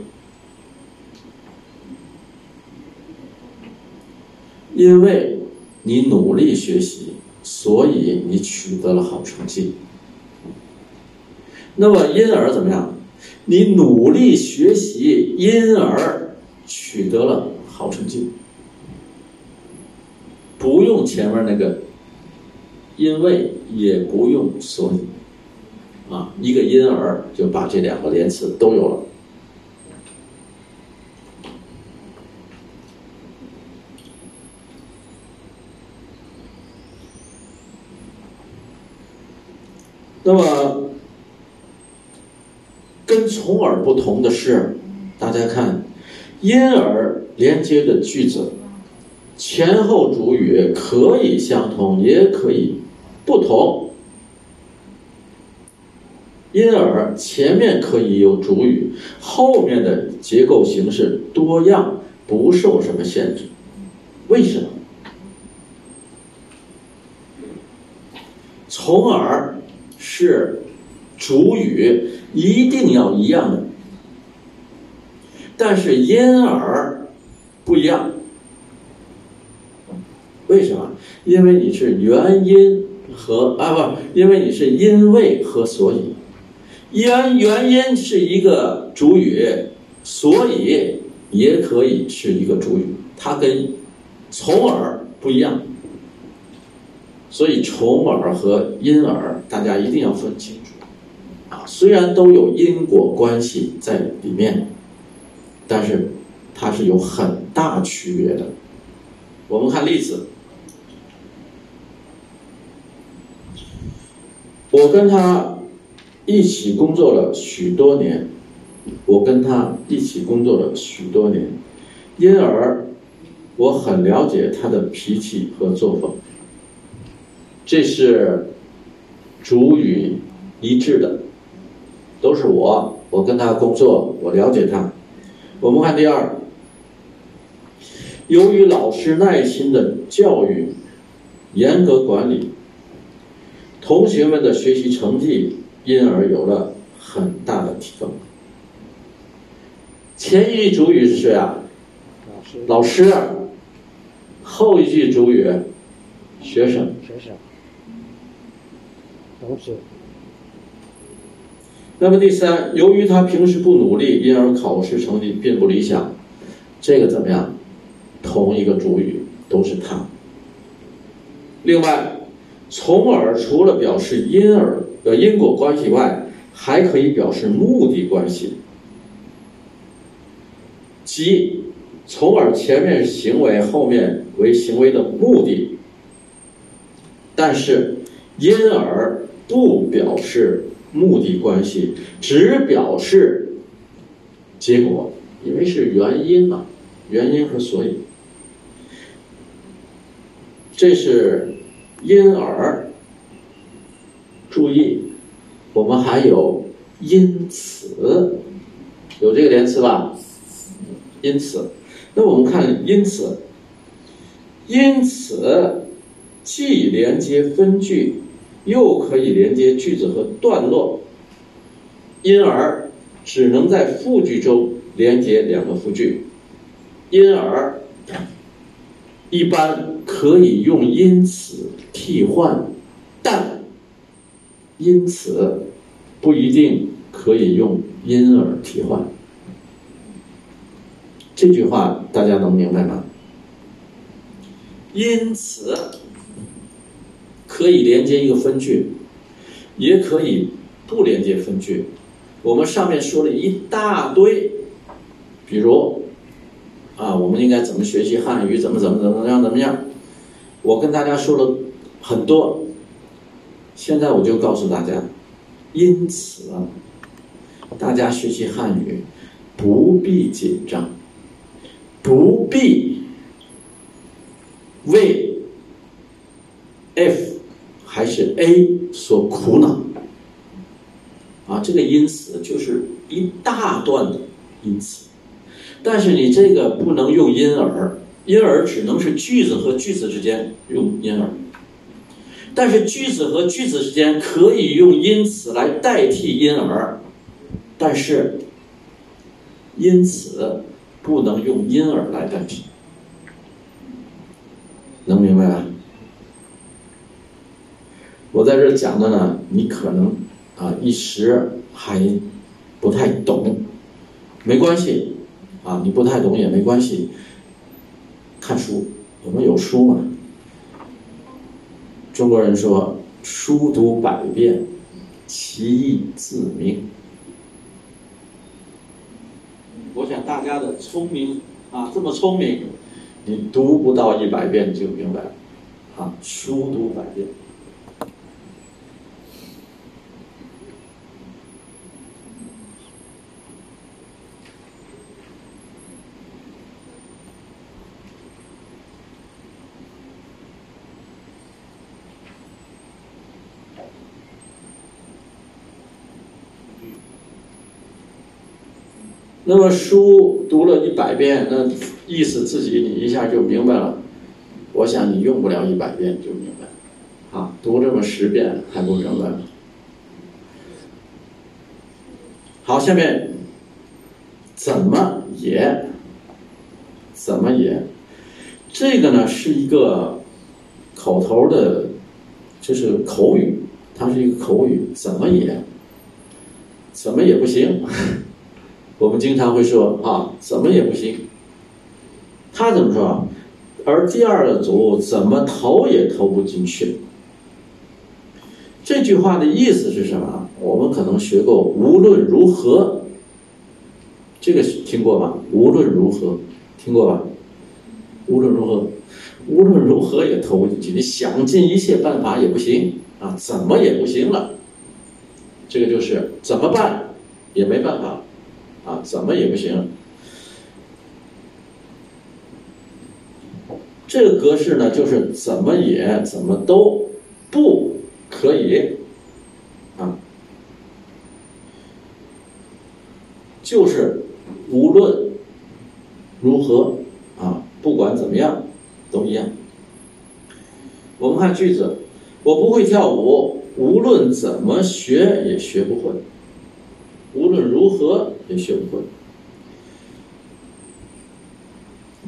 因为。你努力学习，所以你取得了好成绩。那么因而怎么样？你努力学习，因而取得了好成绩。不用前面那个，因为也不用所以，啊，一个因而就把这两个连词都有了。那么，跟从而不同的是，大家看，因而连接的句子前后主语可以相同，也可以不同。因而前面可以有主语，后面的结构形式多样，不受什么限制。为什么？从而是主语一定要一样的，但是因而不一样。为什么？因为你是原因和啊不，因为你是因为和所以。原原因是一个主语，所以也可以是一个主语，它跟从而不一样。所以从而和因而，大家一定要分清楚啊。虽然都有因果关系在里面，但是它是有很大区别的。我们看例子，我跟他。一起工作了许多年，我跟他一起工作了许多年，因而我很了解他的脾气和作风。这是主语一致的，都是我，我跟他工作，我了解他。我们看第二，由于老师耐心的教育，严格管理，同学们的学习成绩。因而有了很大的提高。前一句主语是谁啊？老师。老师。后一句主语，学生。学生。都是。那么第三，由于他平时不努力，因而考试成绩并不理想。这个怎么样？同一个主语都是他。另外，从而除了表示因而。的因果关系外，还可以表示目的关系，即从而前面行为，后面为行为的目的，但是因而不表示目的关系，只表示结果，因为是原因嘛，原因和所以，这是因而。注意，我们还有因此，有这个连词吧？因此，那我们看因此，因此既连接分句，又可以连接句子和段落，因而只能在复句中连接两个复句，因而一般可以用因此替换，但。因此，不一定可以用因而替换。这句话大家能明白吗？因此，可以连接一个分句，也可以不连接分句。我们上面说了一大堆，比如，啊，我们应该怎么学习汉语？怎么怎么怎么样？怎么样？我跟大家说了很多。现在我就告诉大家，因此，大家学习汉语不必紧张，不必为 F 还是 A 所苦恼。啊，这个因此就是一大段的因此，但是你这个不能用因而，因而只能是句子和句子之间用因而。但是句子和句子之间可以用因此来代替因而，但是因此不能用因而来代替，能明白吧？我在这讲的呢，你可能啊一时还不太懂，没关系，啊你不太懂也没关系，看书，我们有书嘛。中国人说：“书读百遍，其义自明。”我想大家的聪明啊，这么聪明，你读不到一百遍就明白了。啊，书读百遍。那么书读了一百遍，那意思自己你一下就明白了。我想你用不了一百遍就明白，啊，读这么十遍还不明白吗？好，下面怎么也怎么也，这个呢是一个口头的，就是口语，它是一个口语，怎么也怎么也不行。我们经常会说啊，怎么也不行。他怎么说？而第二个组怎么投也投不进去。这句话的意思是什么？我们可能学过，无论如何，这个听过吧？无论如何，听过吧？无论如何，无论如何也投不进去。你想尽一切办法也不行啊，怎么也不行了。这个就是怎么办也没办法。啊，怎么也不行。这个格式呢，就是怎么也怎么都不可以，啊，就是无论如何啊，不管怎么样都一样。我们看句子，我不会跳舞，无论怎么学也学不会。无论如何也学不会，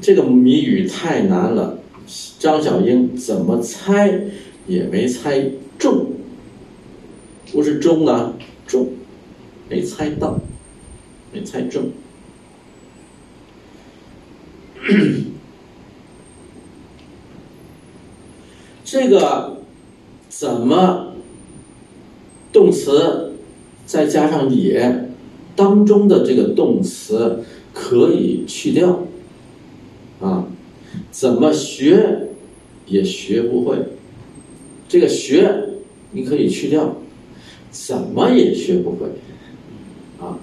这个谜语太难了。张小英怎么猜也没猜中，不是中呢，中，没猜到，没猜中。这个怎么动词？再加上也当中的这个动词可以去掉，啊，怎么学也学不会。这个学你可以去掉，怎么也学不会，啊，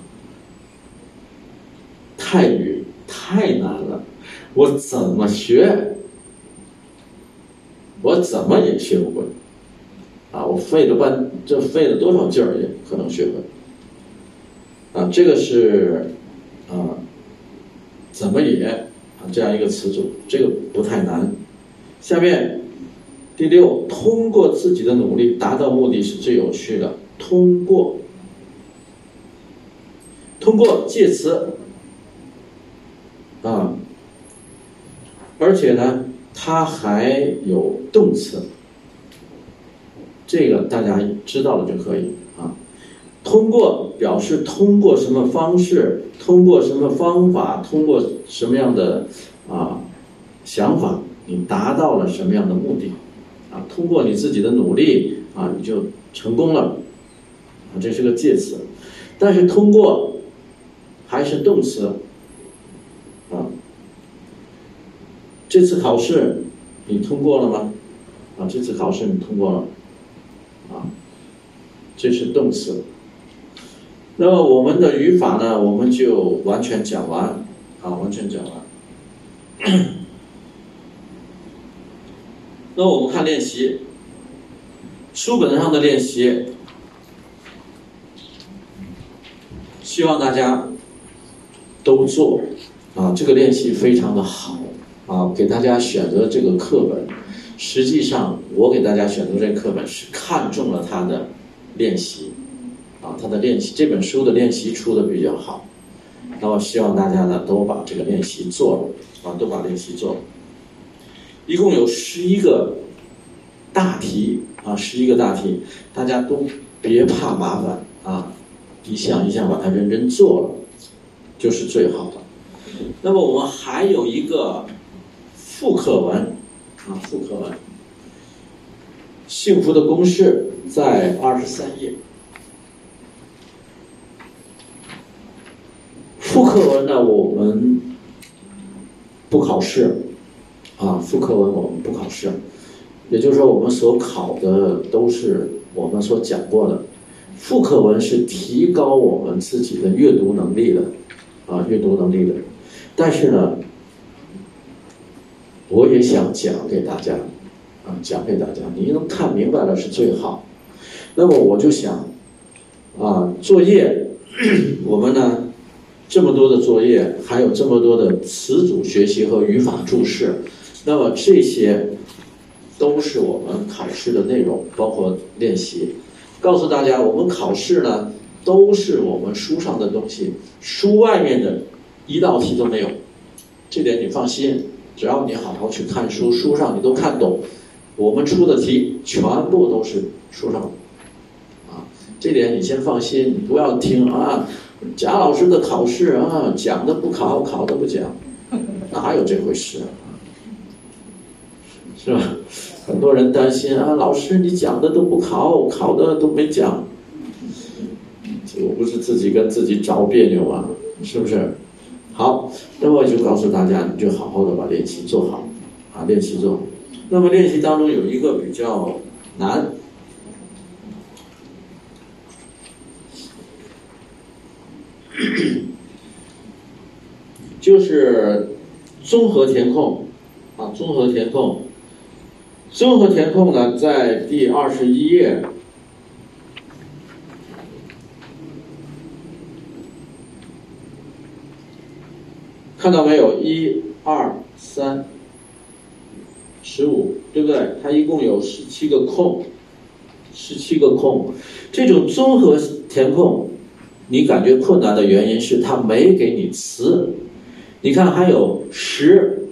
泰语太难了，我怎么学，我怎么也学不会。啊，我费了半，这费了多少劲儿也可能学会。这个是啊，怎么也啊这样一个词组，这个不太难。下面第六，通过自己的努力达到目的是最有趣的。通过，通过介词啊，而且呢，它还有动词。这个大家知道了就可以。通过表示通过什么方式，通过什么方法，通过什么样的啊想法，你达到了什么样的目的啊？通过你自己的努力啊，你就成功了啊。这是个介词，但是通过还是动词啊。这次考试你通过了吗？啊，这次考试你通过了。啊，这是动词。那么我们的语法呢，我们就完全讲完，啊，完全讲完。那我们看练习，书本上的练习，希望大家都做，啊，这个练习非常的好，啊，给大家选择这个课本。实际上，我给大家选择这个课本是看中了他的练习，啊，他的练习这本书的练习出的比较好，那我希望大家呢都把这个练习做了，啊，都把练习做了，一共有十一个大题，啊，十一个大题，大家都别怕麻烦，啊，一项一项把它认真做了，就是最好的。那么我们还有一个副课文。啊，复课文，幸福的公式在二十三页。复课文呢，我们不考试，啊，复课文我们不考试，也就是说，我们所考的都是我们所讲过的。复课文是提高我们自己的阅读能力的，啊，阅读能力的，但是呢。我也想讲给大家，啊，讲给大家，你能看明白了是最好。那么我就想，啊，作业，我们呢，这么多的作业，还有这么多的词组学习和语法注释，那么这些都是我们考试的内容，包括练习。告诉大家，我们考试呢，都是我们书上的东西，书外面的一道题都没有，这点你放心。只要你好好去看书，书上你都看懂，我们出的题全部都是书上，啊，这点你先放心，你不要听啊，贾老师的考试啊，讲的不考，考的不讲，哪有这回事啊？是吧？很多人担心啊，老师你讲的都不考，考的都没讲，我不是自己跟自己找别扭啊，是不是？好，那么我就告诉大家，你就好好的把练习做好，啊，练习做。那么练习当中有一个比较难，就是综合填空，啊，综合填空。综合填空呢，在第二十一页。看到没有？一、二、三、十五，对不对？它一共有十七个空，十七个空。这种综合填空，你感觉困难的原因是它没给你词。你看，还有十，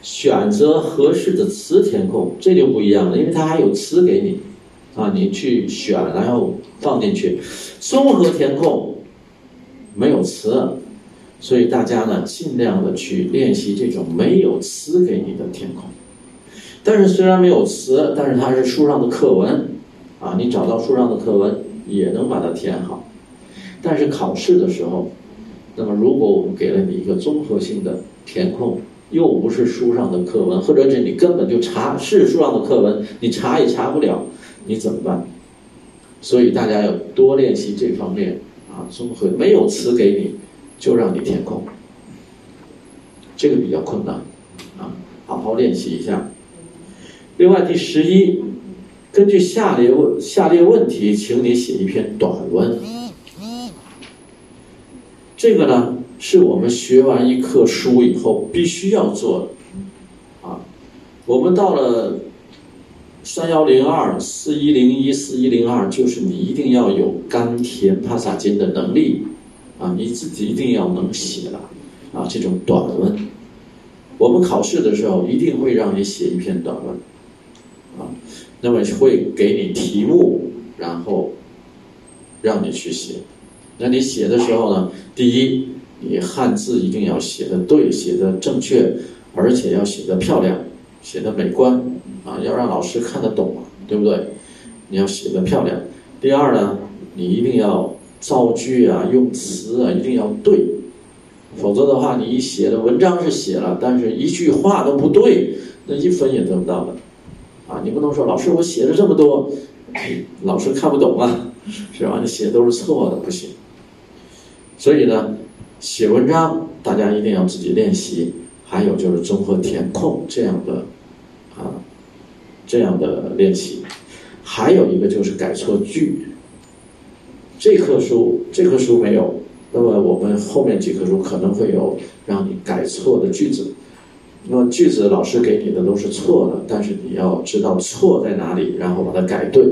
选择合适的词填空，这就不一样了，因为它还有词给你，啊，你去选，然后放进去。综合填空没有词。所以大家呢，尽量的去练习这种没有词给你的填空。但是虽然没有词，但是它是书上的课文，啊，你找到书上的课文也能把它填好。但是考试的时候，那么如果我们给了你一个综合性的填空，又不是书上的课文，或者是你根本就查是书上的课文，你查也查不了，你怎么办？所以大家要多练习这方面啊，综合没有词给你。就让你填空，这个比较困难，啊，好好练习一下。另外第十一，根据下列问下列问题，请你写一篇短文。这个呢，是我们学完一课书以后必须要做的，啊，我们到了三幺零二、四一零一、四一零二，就是你一定要有甘甜帕萨金的能力。啊，你自己一定要能写了，啊，这种短文，我们考试的时候一定会让你写一篇短文，啊，那么会给你题目，然后让你去写。那你写的时候呢，第一，你汉字一定要写的对，写的正确，而且要写的漂亮，写的美观，啊，要让老师看得懂，对不对？你要写的漂亮。第二呢，你一定要。造句啊，用词啊，一定要对，否则的话，你一写的文章是写了，但是一句话都不对，那一分也得不到的，啊，你不能说老师我写了这么多，老师看不懂啊，是吧？你写的都是错的，不行。所以呢，写文章大家一定要自己练习，还有就是综合填空这样的啊，这样的练习，还有一个就是改错句。这棵树，这棵树没有。那么我们后面几棵树可能会有让你改错的句子。那么句子老师给你的都是错的，但是你要知道错在哪里，然后把它改对，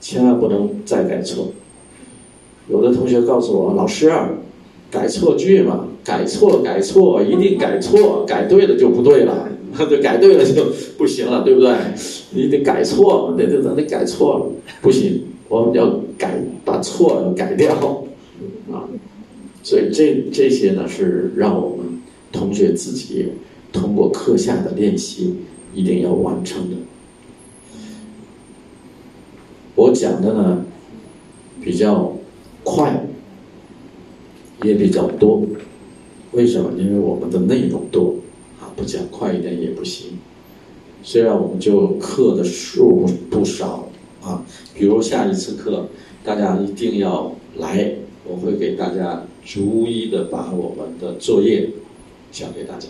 千万不能再改错。有的同学告诉我，老师，改错句嘛，改错改错一定改错，改对了就不对了，对，改对了就不行了，对不对？你得改错，得得得得改错了，不行。我们要改，把错改掉，啊，所以这这些呢是让我们同学自己通过课下的练习一定要完成的。我讲的呢比较快，也比较多，为什么？因为我们的内容多，啊，不讲快一点也不行。虽然我们就课的数不少。啊，比如下一次课，大家一定要来，我会给大家逐一的把我们的作业交给大家，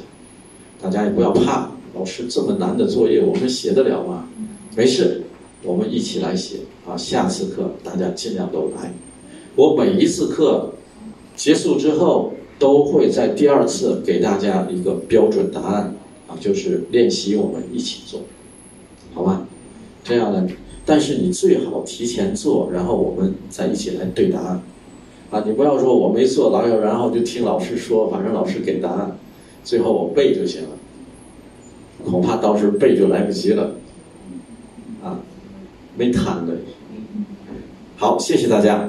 大家也不要怕，老师这么难的作业我们写得了吗？没事，我们一起来写啊。下次课大家尽量都来，我每一次课结束之后都会在第二次给大家一个标准答案啊，就是练习我们一起做，好吧？这样呢，但是你最好提前做，然后我们再一起来对答案啊！你不要说我没做，老有然后就听老师说，反正老师给答案，最后我背就行了，恐怕到时候背就来不及了啊，没谈的。好，谢谢大家。